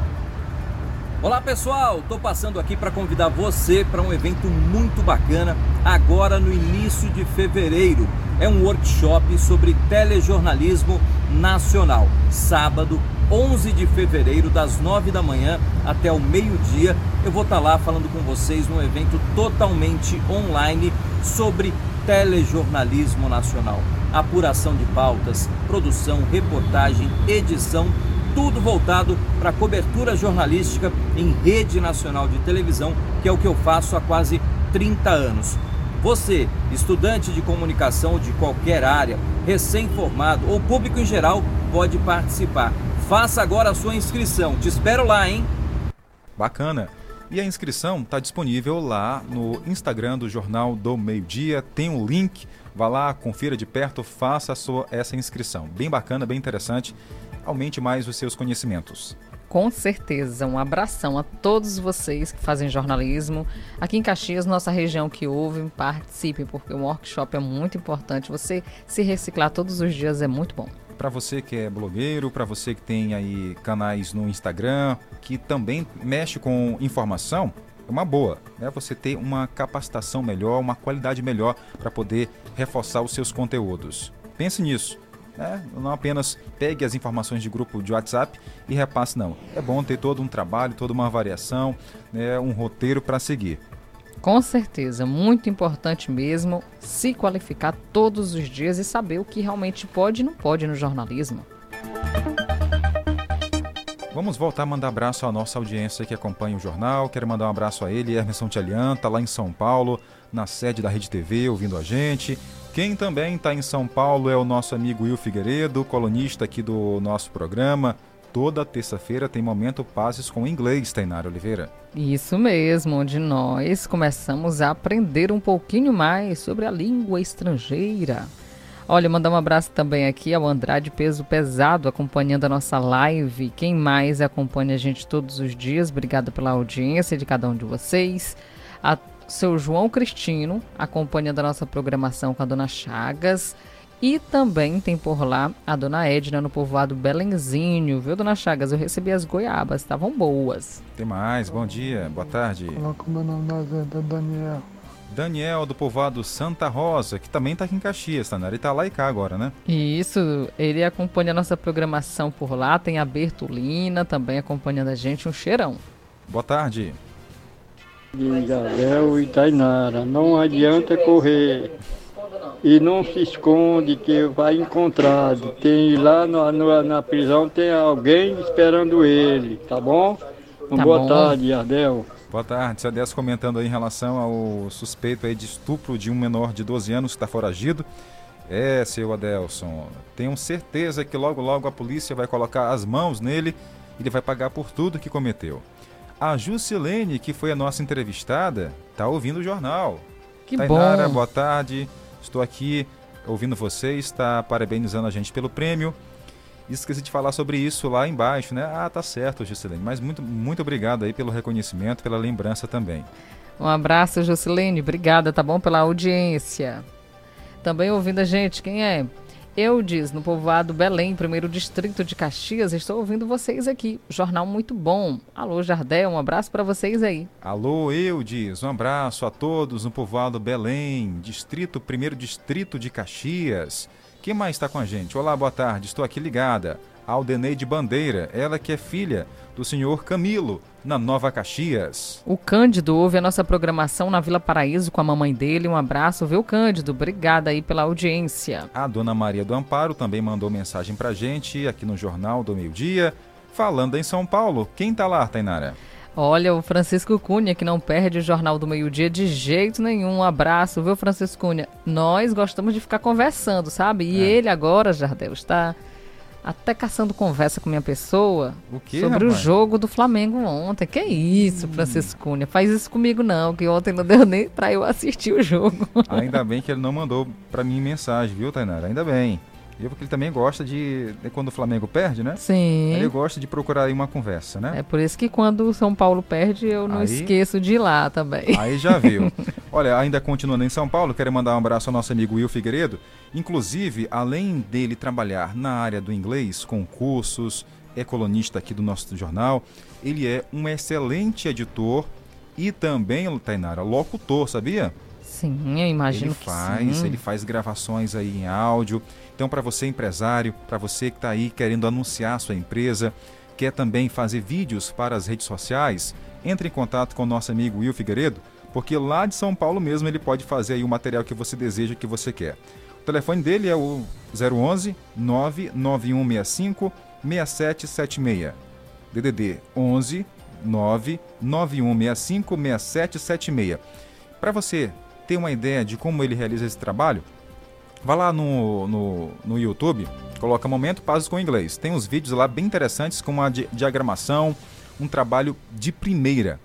S27: Olá pessoal, estou passando aqui para convidar você para um evento muito bacana agora no início de fevereiro. É um workshop sobre telejornalismo nacional. Sábado, 11 de fevereiro, das 9 da manhã até o meio-dia. Eu vou estar tá lá falando com vocês num evento totalmente online sobre telejornalismo nacional. Apuração de pautas, produção, reportagem, edição, tudo voltado para cobertura jornalística em rede nacional de televisão, que é o que eu faço há quase 30 anos. Você, estudante de comunicação de qualquer área, recém-formado ou público em geral, pode participar. Faça agora a sua inscrição. Te espero lá, hein?
S3: Bacana. E a inscrição está disponível lá no Instagram do Jornal do Meio Dia. Tem um link. Vá lá, confira de perto, faça sua, essa inscrição. Bem bacana, bem interessante. Aumente mais os seus conhecimentos.
S4: Com certeza, um abração a todos vocês que fazem jornalismo. Aqui em Caxias, nossa região que ouve, participe, porque o workshop é muito importante. Você se reciclar todos os dias é muito bom
S3: para você que é blogueiro, para você que tem aí canais no Instagram, que também mexe com informação, é uma boa, né? Você ter uma capacitação melhor, uma qualidade melhor para poder reforçar os seus conteúdos. Pense nisso. Né? Não apenas pegue as informações de grupo de WhatsApp e repasse, não. É bom ter todo um trabalho, toda uma variação, né? um roteiro para seguir.
S4: Com certeza, muito importante mesmo se qualificar todos os dias e saber o que realmente pode e não pode no jornalismo.
S3: Vamos voltar a mandar abraço à nossa audiência que acompanha o jornal. Quero mandar um abraço a ele, Emerson Tchalian, está lá em São Paulo, na sede da Rede TV, ouvindo a gente. Quem também está em São Paulo é o nosso amigo Will Figueiredo, colunista aqui do nosso programa. Toda terça-feira tem momento Passes com Inglês, Tainara Oliveira.
S4: Isso mesmo, onde nós começamos a aprender um pouquinho mais sobre a língua estrangeira. Olha, mandar um abraço também aqui ao Andrade Peso Pesado, acompanhando a nossa live. Quem mais acompanha a gente todos os dias, obrigada pela audiência de cada um de vocês. Seu João Cristino, acompanhando a nossa programação com a dona Chagas. E também tem por lá a dona Edna no povoado Belenzinho, viu, dona Chagas? Eu recebi as goiabas, estavam boas.
S3: Tem mais, bom dia, boa tarde.
S28: Coloca o meu nome na agenda, Daniel.
S3: Daniel do povoado Santa Rosa, que também está aqui em Caxias, tá? Ele está lá e cá agora, né?
S4: Isso, ele acompanha a nossa programação por lá, tem a Bertolina também acompanhando a gente, um cheirão.
S3: Boa tarde.
S28: Gabriel e Tainara, não adianta correr e não se esconde que vai encontrar. Tem lá no, no, na prisão tem alguém esperando ele, tá bom?
S4: Tá
S28: boa
S4: bom.
S28: tarde, Ardel.
S3: Boa tarde, seu Adesso comentando aí em relação ao suspeito aí de estupro de um menor de 12 anos que está foragido. É, seu Adelson, tenho certeza que logo logo a polícia vai colocar as mãos nele e ele vai pagar por tudo que cometeu. A Jusilene, que foi a nossa entrevistada, tá ouvindo o jornal.
S4: Que
S3: Tainara,
S4: bom.
S3: boa tarde. Estou aqui ouvindo vocês, está parabenizando a gente pelo prêmio. Esqueci de falar sobre isso lá embaixo, né? Ah, tá certo, Jusilene. Mas muito, muito obrigado aí pelo reconhecimento, pela lembrança também.
S4: Um abraço, Juscelene. Obrigada, tá bom? Pela audiência. Também ouvindo a gente, quem é? Eudes, no povoado Belém, primeiro distrito de Caxias. Estou ouvindo vocês aqui. Jornal muito bom. Alô, Jardel, um abraço para vocês aí.
S3: Alô, Eudes, um abraço a todos no povoado Belém, distrito, primeiro distrito de Caxias. Quem mais está com a gente? Olá, boa tarde, estou aqui ligada. Aldeneide Bandeira, ela que é filha do senhor Camilo, na Nova Caxias.
S4: O Cândido ouve a nossa programação na Vila Paraíso com a mamãe dele. Um abraço, viu, Cândido? Obrigada aí pela audiência.
S3: A dona Maria do Amparo também mandou mensagem pra gente aqui no Jornal do Meio Dia, falando em São Paulo. Quem tá lá, Tainara?
S4: Olha, o Francisco Cunha, que não perde o Jornal do Meio-Dia de jeito nenhum. Um abraço, viu, Francisco Cunha? Nós gostamos de ficar conversando, sabe? E ele agora, Jardel, está até caçando conversa com minha pessoa
S3: O quê,
S4: sobre o
S3: rapaz?
S4: jogo do Flamengo ontem. Que isso, Francisco Cunha? Faz isso comigo não, que ontem não deu nem pra eu assistir o jogo.
S3: Ainda bem que ele não mandou pra mim mensagem, viu, Tainara? Ainda bem. Viu? Porque ele também gosta de. de Quando o Flamengo perde, né?
S4: Sim.
S3: Ele gosta de procurar aí uma conversa, né?
S4: É por isso que quando o São Paulo perde, eu não
S3: Aí-
S4: esqueço de ir lá também.
S3: Aí já viu. Olha, ainda continuando em São Paulo, quero mandar um abraço ao nosso amigo Will Figueiredo. Inclusive, além dele trabalhar na área do inglês, com cursos, é colunista aqui do nosso jornal, ele é um excelente editor e também, Tainara, locutor, sabia?
S4: Sim, eu imagino
S3: ele
S4: que
S3: faz,
S4: sim.
S3: ele faz gravações aí em áudio. Então, para você empresário, para você que está aí querendo anunciar a sua empresa, quer também fazer vídeos para as redes sociais, entre em contato com o nosso amigo Will Figueiredo, porque lá de São Paulo mesmo ele pode fazer aí o material que você deseja, que você quer. O telefone dele é o 011 99165 6776. DDD 11 99165 6776. Para você ter uma ideia de como ele realiza esse trabalho, vá lá no, no, no YouTube, coloca Momento Pazes com Inglês. Tem uns vídeos lá bem interessantes com uma di- diagramação, um trabalho de primeira.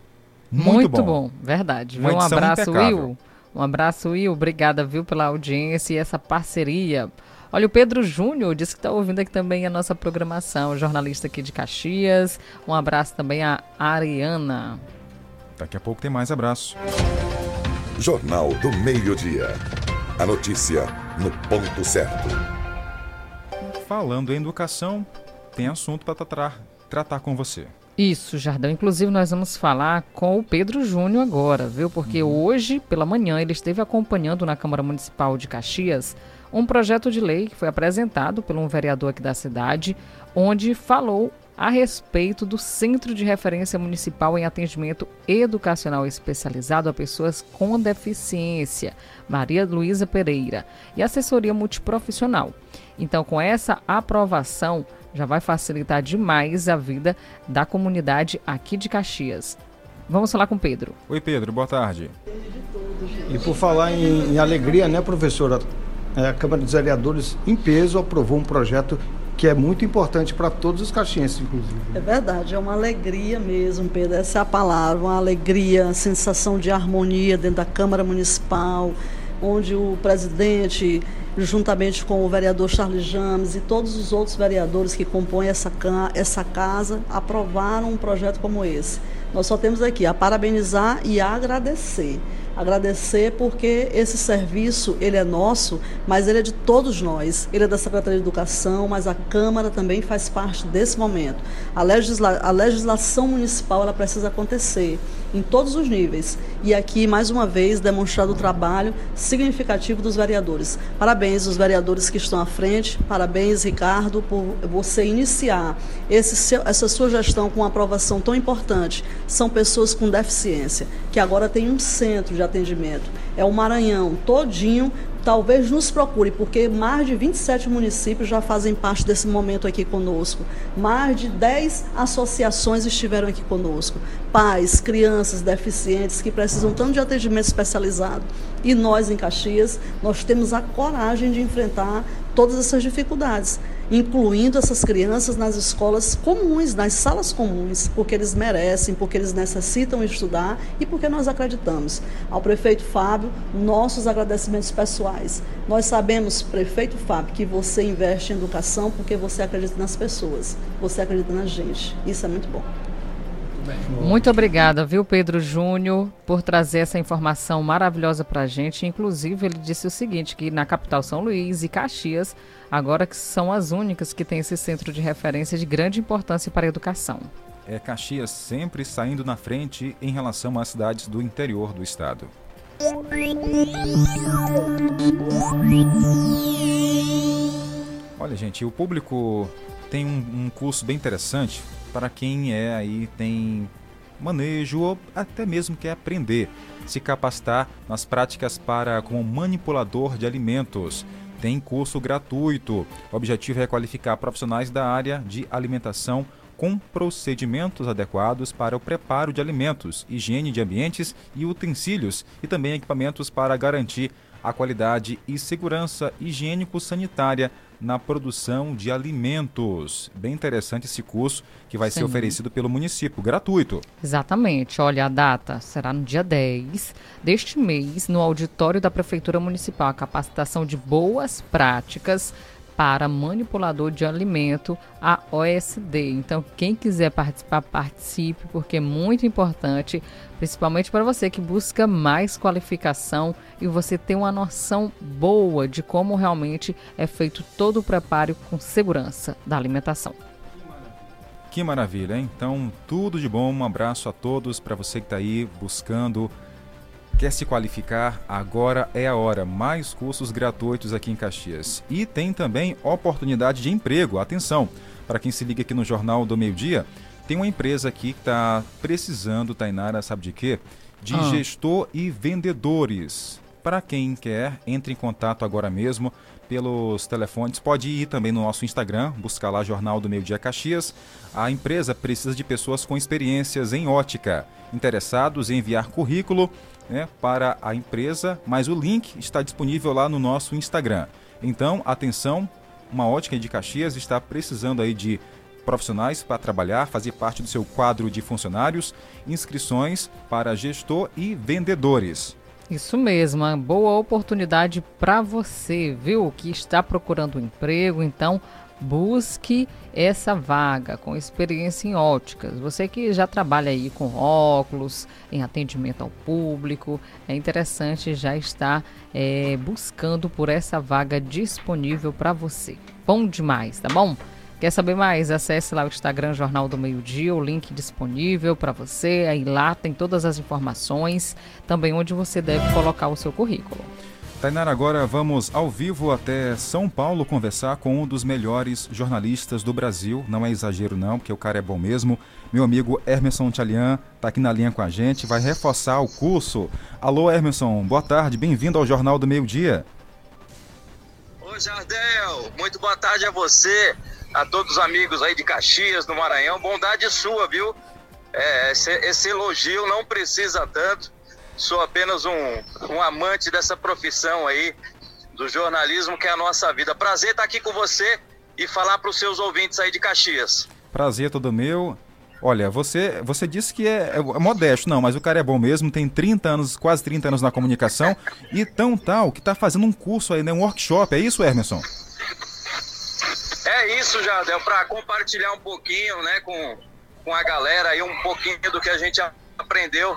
S3: Muito, bom.
S4: verdade.
S3: Uma?
S4: Um abraço,
S3: impecável.
S4: Will. Um abraço, Will. Obrigada, viu, pela audiência e essa parceria. Olha, o Pedro Júnior disse que está ouvindo aqui também a nossa programação, jornalista aqui de Caxias. Um abraço também à Ariana.
S3: Daqui a pouco tem mais abraço.
S16: Jornal do Meio-Dia. A notícia no ponto certo.
S3: Falando em educação, tem assunto para tratar, tratar com você.
S4: Isso, Jardão. Inclusive, nós vamos falar com o Pedro Júnior agora, viu? Porque hoje, pela manhã, ele esteve acompanhando na Câmara Municipal de Caxias um projeto de lei que foi apresentado por um vereador aqui da cidade, onde falou a respeito do Centro de Referência Municipal em Atendimento Educacional Especializado a Pessoas com Deficiência, Maria Luísa Pereira, e assessoria multiprofissional. Então, com essa aprovação, já vai facilitar demais a vida da comunidade aqui de Caxias. Vamos falar com o Pedro.
S3: Oi, Pedro, boa tarde.
S2: E por falar em, em alegria, né, professora? É, a Câmara dos Vereadores, em peso, aprovou um projeto que é muito importante para todos os caxienses, inclusive.
S29: É verdade, é uma alegria mesmo, Pedro. Essa é a palavra, uma alegria, a sensação de harmonia dentro da Câmara Municipal. onde o presidente, juntamente com o vereador Charles James e todos os outros vereadores que compõem essa, essa casa, aprovaram um projeto como esse. Nós só temos aqui a parabenizar e a agradecer agradecer porque esse serviço ele é nosso, mas ele é de todos nós. Ele é da Secretaria de Educação, mas a Câmara também faz parte desse momento. A, legisla a legislação municipal ela precisa acontecer em todos os níveis. E aqui, mais uma vez, demonstrado o trabalho significativo dos vereadores. Parabéns aos vereadores que estão à frente, parabéns, Ricardo, por você iniciar seu, essa sua gestão com uma aprovação tão importante. São pessoas com deficiência, que agora tem um centro de atendimento. É o Maranhão todinho talvez nos procure, porque mais de 27 municípios já fazem parte desse momento aqui conosco. Mais de 10 associações estiveram aqui conosco. Pais, crianças, deficientes que precisam tanto de atendimento especializado. E nós, em Caxias, nós temos a coragem de enfrentar todas essas dificuldades incluindo essas crianças nas escolas comuns, nas salas comuns, porque eles merecem, porque eles necessitam estudar e porque nós acreditamos. Ao prefeito Fábio, nossos agradecimentos pessoais. Nós sabemos, prefeito Fábio, que você investe em educação porque você acredita nas pessoas, você acredita na gente. Isso é muito bom.
S4: Muito obrigada, viu, Pedro Júnior, por trazer essa informação maravilhosa para a gente. Inclusive, ele disse o seguinte: que na capital São Luís e Caxias, agora que são as únicas que têm esse centro de referência de grande importância para a educação.
S3: É Caxias sempre saindo na frente em relação às cidades do interior do estado. Olha, gente, o público tem um, um curso bem interessante para quem é aí tem manejo ou até mesmo quer aprender, se capacitar nas práticas para como manipulador de alimentos. Tem curso gratuito. O objetivo é qualificar profissionais da área de alimentação com procedimentos adequados para o preparo de alimentos, higiene de ambientes e utensílios e também equipamentos para garantir a qualidade e segurança higiênico-sanitária na produção de alimentos. Bem interessante esse curso que vai Sim. ser oferecido pelo município, gratuito.
S4: Exatamente. Olha, a data será no dia 10 deste mês, no auditório da Prefeitura Municipal. A capacitação de boas práticas para manipulador de alimento, a OSD. Então, quem quiser participar, participe, porque é muito importante, principalmente para você que busca mais qualificação e você ter uma noção boa de como realmente é feito todo o preparo com segurança da alimentação.
S3: Que maravilha, hein? Então, tudo de bom. Um abraço a todos para você que está aí buscando Quer se qualificar? Agora é a hora. Mais cursos gratuitos aqui em Caxias. E tem também oportunidade de emprego. Atenção, para quem se liga aqui no Jornal do Meio Dia, tem uma empresa aqui que está precisando, Tainara, sabe de quê? De ah. gestor e vendedores. Para quem quer, entre em contato agora mesmo pelos telefones. Pode ir também no nosso Instagram, buscar lá Jornal do Meio Dia Caxias. A empresa precisa de pessoas com experiências em ótica, interessados em enviar currículo né, para a empresa, mas o link está disponível lá no nosso Instagram. Então, atenção, uma ótica de Caxias está precisando aí de profissionais para trabalhar, fazer parte do seu quadro de funcionários, inscrições para gestor e vendedores.
S4: Isso mesmo, uma boa oportunidade para você, viu? Que está procurando um emprego, então busque essa vaga com experiência em óticas. Você que já trabalha aí com óculos, em atendimento ao público, é interessante já estar é, buscando por essa vaga disponível para você. Bom demais, tá bom? Quer saber mais? Acesse lá o Instagram Jornal do Meio Dia, o link disponível para você. Aí lá tem todas as informações, também onde você deve colocar o seu currículo.
S3: Tainara, agora vamos ao vivo até São Paulo conversar com um dos melhores jornalistas do Brasil. Não é exagero não, porque o cara é bom mesmo. Meu amigo Hermerson Tchalian está aqui na linha com a gente, vai reforçar o curso. Alô, Hermerson, boa tarde, bem-vindo ao Jornal do Meio Dia.
S30: Oi, Jardel, muito boa tarde a você, a todos os amigos aí de Caxias, do Maranhão. Bondade sua, viu? É, esse, esse elogio não precisa tanto sou apenas um, um amante dessa profissão aí, do jornalismo, que é a nossa vida. Prazer estar aqui com você e falar para os seus ouvintes aí de Caxias.
S3: Prazer todo meu. Olha, você, você disse que é, é modesto, não, mas o cara é bom mesmo, tem 30 anos, quase 30 anos na comunicação e tão tal que está fazendo um curso aí, né, um workshop, é isso, Emerson?
S30: É isso, Jardel, para compartilhar um pouquinho, né, com, com a galera aí, um pouquinho do que a gente aprendeu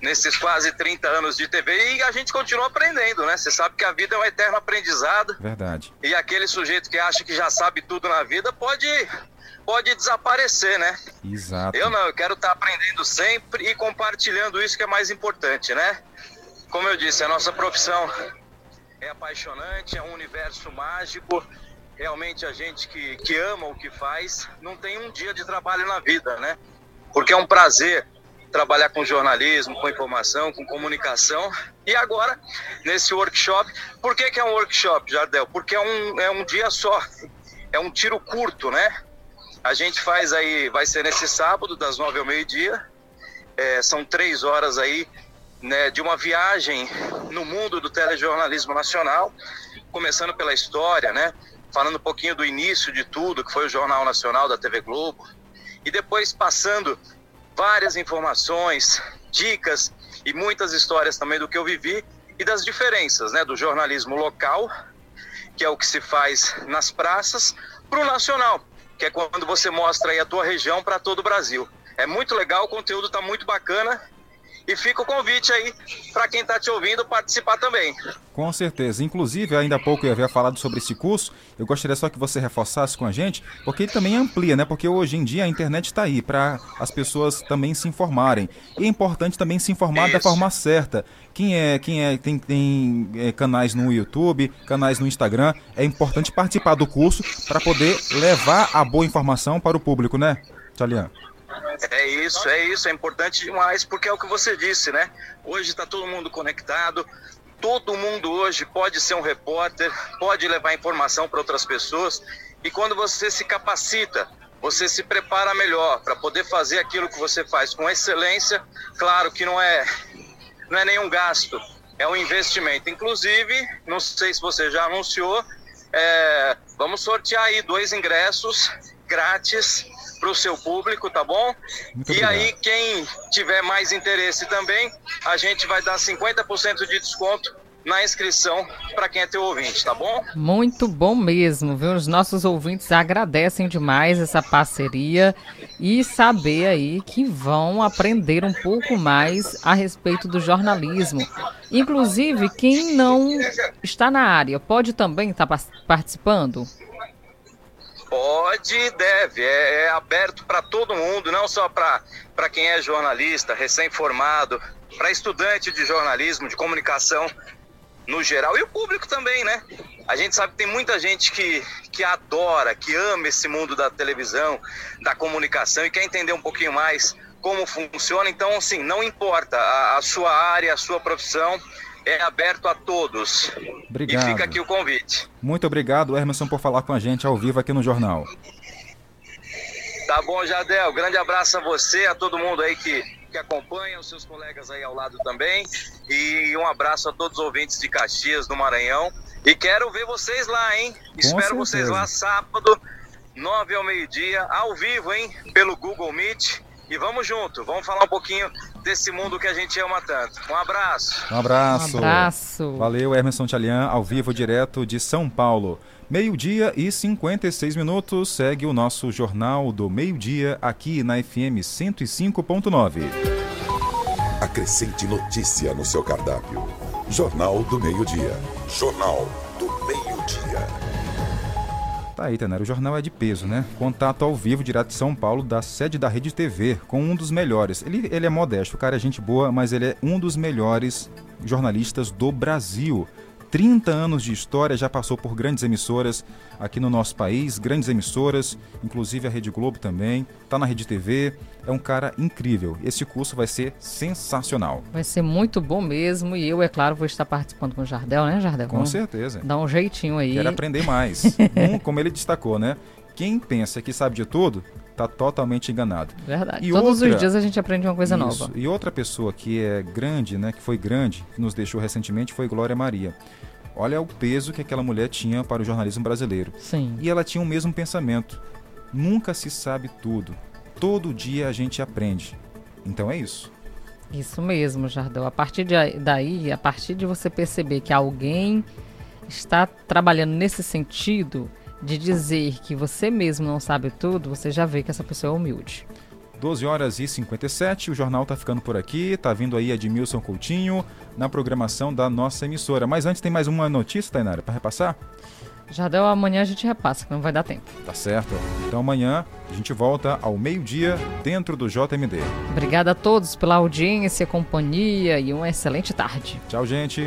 S30: nesses quase 30 anos de TV e a gente continua aprendendo, né? Você sabe que a vida é um eterno aprendizado.
S3: Verdade.
S30: E aquele sujeito que acha que já sabe tudo na vida pode pode desaparecer, né?
S3: Exato.
S30: Eu não, eu quero estar aprendendo sempre e compartilhando isso que é mais importante, né? Como eu disse, a nossa profissão é apaixonante, é um universo mágico. Realmente a gente que, que ama o que faz não tem um dia de trabalho na vida, né? Porque é um prazer trabalhar com jornalismo, com informação, com comunicação. E agora, nesse workshop, por que, que é um workshop, Jardel? Porque é um, é um dia só, é um tiro curto, né? A gente faz aí, vai ser nesse sábado, das nove ao meio-dia. É, são três horas aí né, de uma viagem no mundo do telejornalismo nacional, começando pela história, né? Falando um pouquinho do início de tudo, que foi o Jornal Nacional da TV Globo, e depois passando várias informações, dicas e muitas histórias também do que eu vivi e das diferenças, né, do jornalismo local, que é o que se faz nas praças, para o nacional, que é quando você mostra aí a tua região para todo o Brasil. É muito legal, o conteúdo está muito bacana e fica o convite aí para quem está te ouvindo participar também.
S3: Com certeza. Inclusive, ainda há pouco eu havia falado sobre esse curso. Eu gostaria só que você reforçasse com a gente, porque ele também amplia, né? Porque hoje em dia a internet está aí para as pessoas também se informarem. E é importante também se informar Isso. da forma certa. Quem é, quem é, tem, tem é, canais no YouTube, canais no Instagram, é importante participar do curso para poder levar a boa informação para o público, né, Tchalian?
S30: É isso, é isso, é importante demais, porque é o que você disse, né? Hoje está todo mundo conectado, todo mundo hoje pode ser um repórter, pode levar informação para outras pessoas, e quando você se capacita, você se prepara melhor para poder fazer aquilo que você faz com excelência, claro que não é, não é nenhum gasto, é um investimento. Inclusive, não sei se você já anunciou, é, vamos sortear aí dois ingressos grátis para o seu público, tá bom? Muito e obrigado. aí, quem tiver mais interesse também, a gente vai dar 50% de desconto na inscrição para quem é teu ouvinte, tá bom?
S4: Muito bom mesmo, viu? Os nossos ouvintes agradecem demais essa parceria e saber aí que vão aprender um pouco mais a respeito do jornalismo. Inclusive, quem não está na área pode também estar participando?
S30: Pode e deve, é, é aberto para todo mundo, não só para quem é jornalista, recém-formado, para estudante de jornalismo, de comunicação no geral, e o público também, né? A gente sabe que tem muita gente que, que adora, que ama esse mundo da televisão, da comunicação e quer entender um pouquinho mais como funciona. Então, assim, não importa a, a sua área, a sua profissão, é aberto a todos.
S3: Obrigado.
S30: E fica aqui o convite.
S3: Muito obrigado, Emerson, por falar com a gente ao vivo aqui no Jornal.
S30: Tá bom, Jadel. Grande abraço a você, a todo mundo aí que, que acompanha, os seus colegas aí ao lado também. E um abraço a todos os ouvintes de Caxias, do Maranhão. E quero ver vocês lá, hein? Com Espero certeza. vocês lá sábado, nove ao meio-dia, ao vivo, hein? Pelo Google Meet. E vamos junto, vamos falar um pouquinho desse mundo que a gente ama tanto. Um abraço.
S3: Um abraço.
S4: Um abraço.
S3: Valeu, Emerson Tchalian, ao vivo direto de São Paulo. Meio-dia e 56 minutos segue o nosso Jornal do Meio-Dia aqui na FM 105.9.
S16: Acrescente notícia no seu cardápio. Jornal do Meio-Dia. Jornal do Meio-Dia.
S3: Tá aí, Tenero. O jornal é de peso, né? Contato ao vivo, direto de São Paulo, da sede da Rede TV, com um dos melhores. Ele, ele é modesto, o cara é gente boa, mas ele é um dos melhores jornalistas do Brasil. 30 anos de história, já passou por grandes emissoras aqui no nosso país, grandes emissoras, inclusive a Rede Globo também, tá na Rede TV, é um cara incrível. Esse curso vai ser sensacional.
S4: Vai ser muito bom mesmo e eu, é claro, vou estar participando com o Jardel, né, Jardel?
S3: Com Vamos certeza.
S4: Dá um jeitinho aí.
S3: Quero aprender mais. um, como ele destacou, né? Quem pensa que sabe de tudo, está totalmente enganado.
S4: Verdade. E Todos outra, os dias a gente aprende uma coisa isso, nova.
S3: E outra pessoa que é grande, né, que foi grande, que nos deixou recentemente, foi Glória Maria. Olha o peso que aquela mulher tinha para o jornalismo brasileiro.
S4: Sim.
S3: E ela tinha o mesmo pensamento. Nunca se sabe tudo. todo dia a gente aprende. Então é isso.
S4: Isso mesmo, Jardel. A partir de daí, a partir de você perceber que alguém está trabalhando nesse sentido de dizer que você mesmo não sabe tudo, você já vê que essa pessoa é humilde.
S3: 12 horas e 57, o jornal está ficando por aqui, tá vindo aí Edmilson Coutinho na programação da nossa emissora. Mas antes tem mais uma notícia, Tainara, para repassar?
S4: Já deu amanhã a gente repassa, que não vai dar tempo.
S3: Tá certo. Então amanhã a gente volta ao meio-dia dentro do JMD.
S4: Obrigada a todos pela audiência, companhia e uma excelente tarde.
S3: Tchau, gente.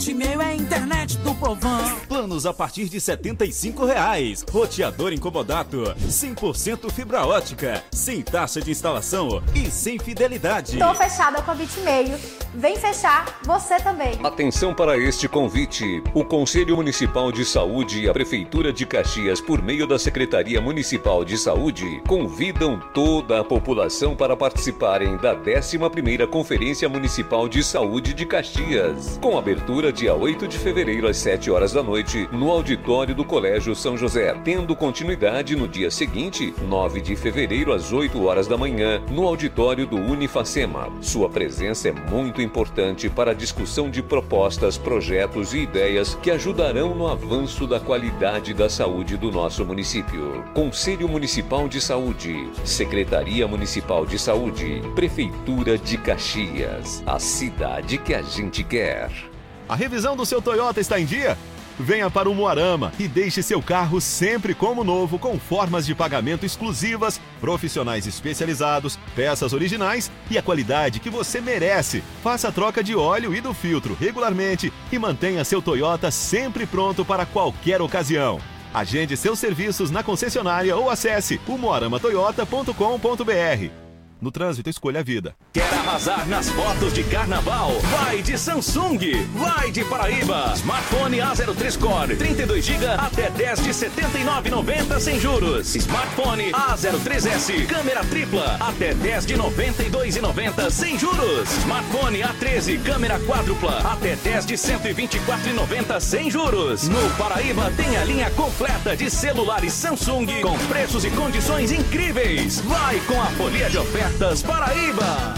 S13: Bitmail é a internet do povão.
S14: Planos a partir de 75 reais. Roteador incomodato, 100% fibra ótica, sem taxa de instalação e sem fidelidade.
S10: Tô fechada com a Bitmail. Vem fechar você também.
S1: Atenção para este convite. O Conselho Municipal de Saúde e a Prefeitura de Caxias, por meio da Secretaria Municipal de Saúde, convidam toda a população para participarem da 11ª Conferência Municipal de Saúde de Caxias, com abertura dia 8 de fevereiro às 7 horas da noite, no auditório do Colégio São José, tendo continuidade no dia seguinte, 9 de fevereiro às 8 horas da manhã, no auditório do Unifacema. Sua presença é muito importante para a discussão de propostas, projetos e ideias que ajudarão no avanço da qualidade da saúde do nosso município. Conselho Municipal de Saúde, Secretaria Municipal de Saúde, Prefeitura de Caxias, a cidade que a gente quer.
S15: A revisão do seu Toyota está em dia? Venha para o Moarama e deixe seu carro sempre como novo, com formas de pagamento exclusivas, profissionais especializados, peças originais e a qualidade que você merece. Faça a troca de óleo e do filtro regularmente e mantenha seu Toyota sempre pronto para qualquer ocasião. Agende seus serviços na concessionária ou acesse umuaramatoyota.com.br. No trânsito, escolha a vida.
S14: Quer arrasar nas fotos de carnaval? Vai de Samsung! Vai de Paraíba! Smartphone A03 Core, 32GB até 10 de 79,90 sem juros. Smartphone A03S, câmera tripla, até 10 de 92,90 sem juros. Smartphone A13, câmera quádrupla, até 10 de 124,90 sem juros. No Paraíba tem a linha completa de celulares Samsung com preços e condições incríveis. Vai com a folia de ofertas Paraíba.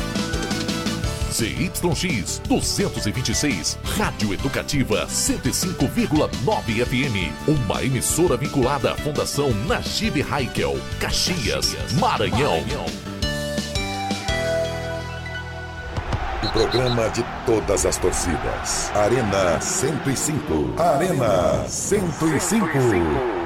S15: ZYX 226, Rádio Educativa 105,9 FM. Uma emissora vinculada à Fundação Najib Haikel, Caxias, Maranhão.
S16: O programa de todas as torcidas. Arena 105. Arena 105.